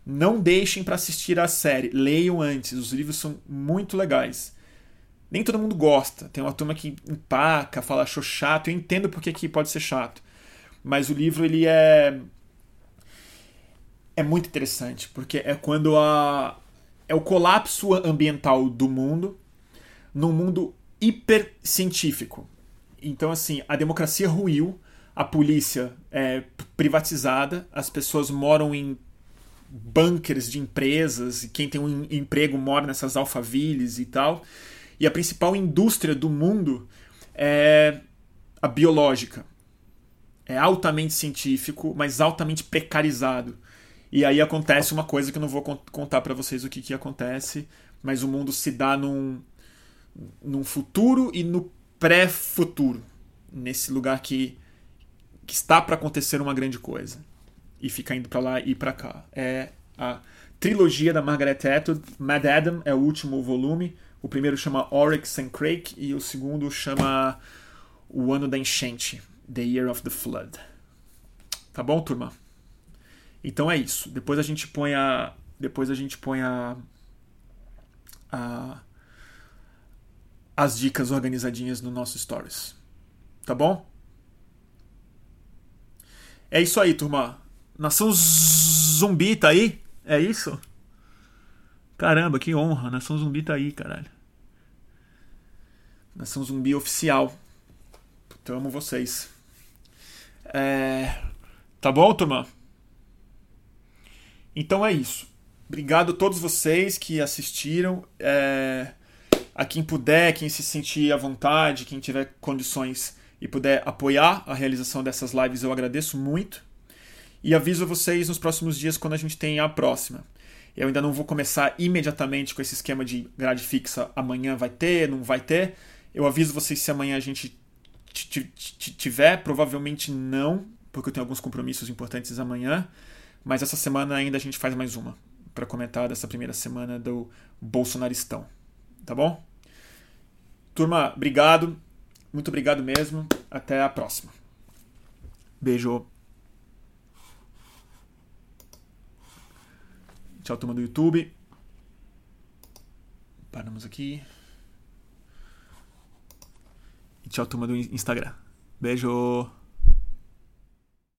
Não deixem para assistir a série, leiam antes, os livros são muito legais. Nem todo mundo gosta, tem uma turma que empaca, fala achou chato, eu entendo porque que pode ser chato. Mas o livro ele é é muito interessante, porque é quando a é o colapso ambiental do mundo num mundo hiper científico. Então assim, a democracia ruiu, a polícia é privatizada, as pessoas moram em bunkers de empresas, e quem tem um emprego mora nessas alfavilles e tal. E a principal indústria do mundo é a biológica. É altamente científico, mas altamente precarizado. E aí acontece uma coisa que eu não vou contar para vocês o que, que acontece, mas o mundo se dá num, num futuro e no pré-futuro. Nesse lugar que, que está para acontecer uma grande coisa. E fica indo para lá e para cá. É a trilogia da Margaret Atwood. Mad Adam é o último volume. O primeiro chama Oryx and Crake e o segundo chama O Ano da Enchente, The Year of the Flood. Tá bom, turma? Então é isso. Depois a gente põe a. Depois a gente põe a. a as dicas organizadinhas no nosso Stories. Tá bom? É isso aí, turma. Nação Zumbi tá aí? É isso? Caramba, que honra. Nação Zumbi tá aí, caralho. Nação Zumbi oficial. Então amo vocês. É... Tá bom, turma? Então é isso. Obrigado a todos vocês que assistiram. É, a quem puder, quem se sentir à vontade, quem tiver condições e puder apoiar a realização dessas lives, eu agradeço muito. E aviso vocês nos próximos dias quando a gente tem a próxima. Eu ainda não vou começar imediatamente com esse esquema de grade fixa. Amanhã vai ter, não vai ter. Eu aviso vocês se amanhã a gente tiver. Provavelmente não, porque eu tenho alguns compromissos importantes amanhã. Mas essa semana ainda a gente faz mais uma para comentar dessa primeira semana do Bolsonaristão. Tá bom? Turma, obrigado. Muito obrigado mesmo. Até a próxima. Beijo. Tchau, turma do YouTube. Paramos aqui. E tchau, turma do Instagram. Beijo.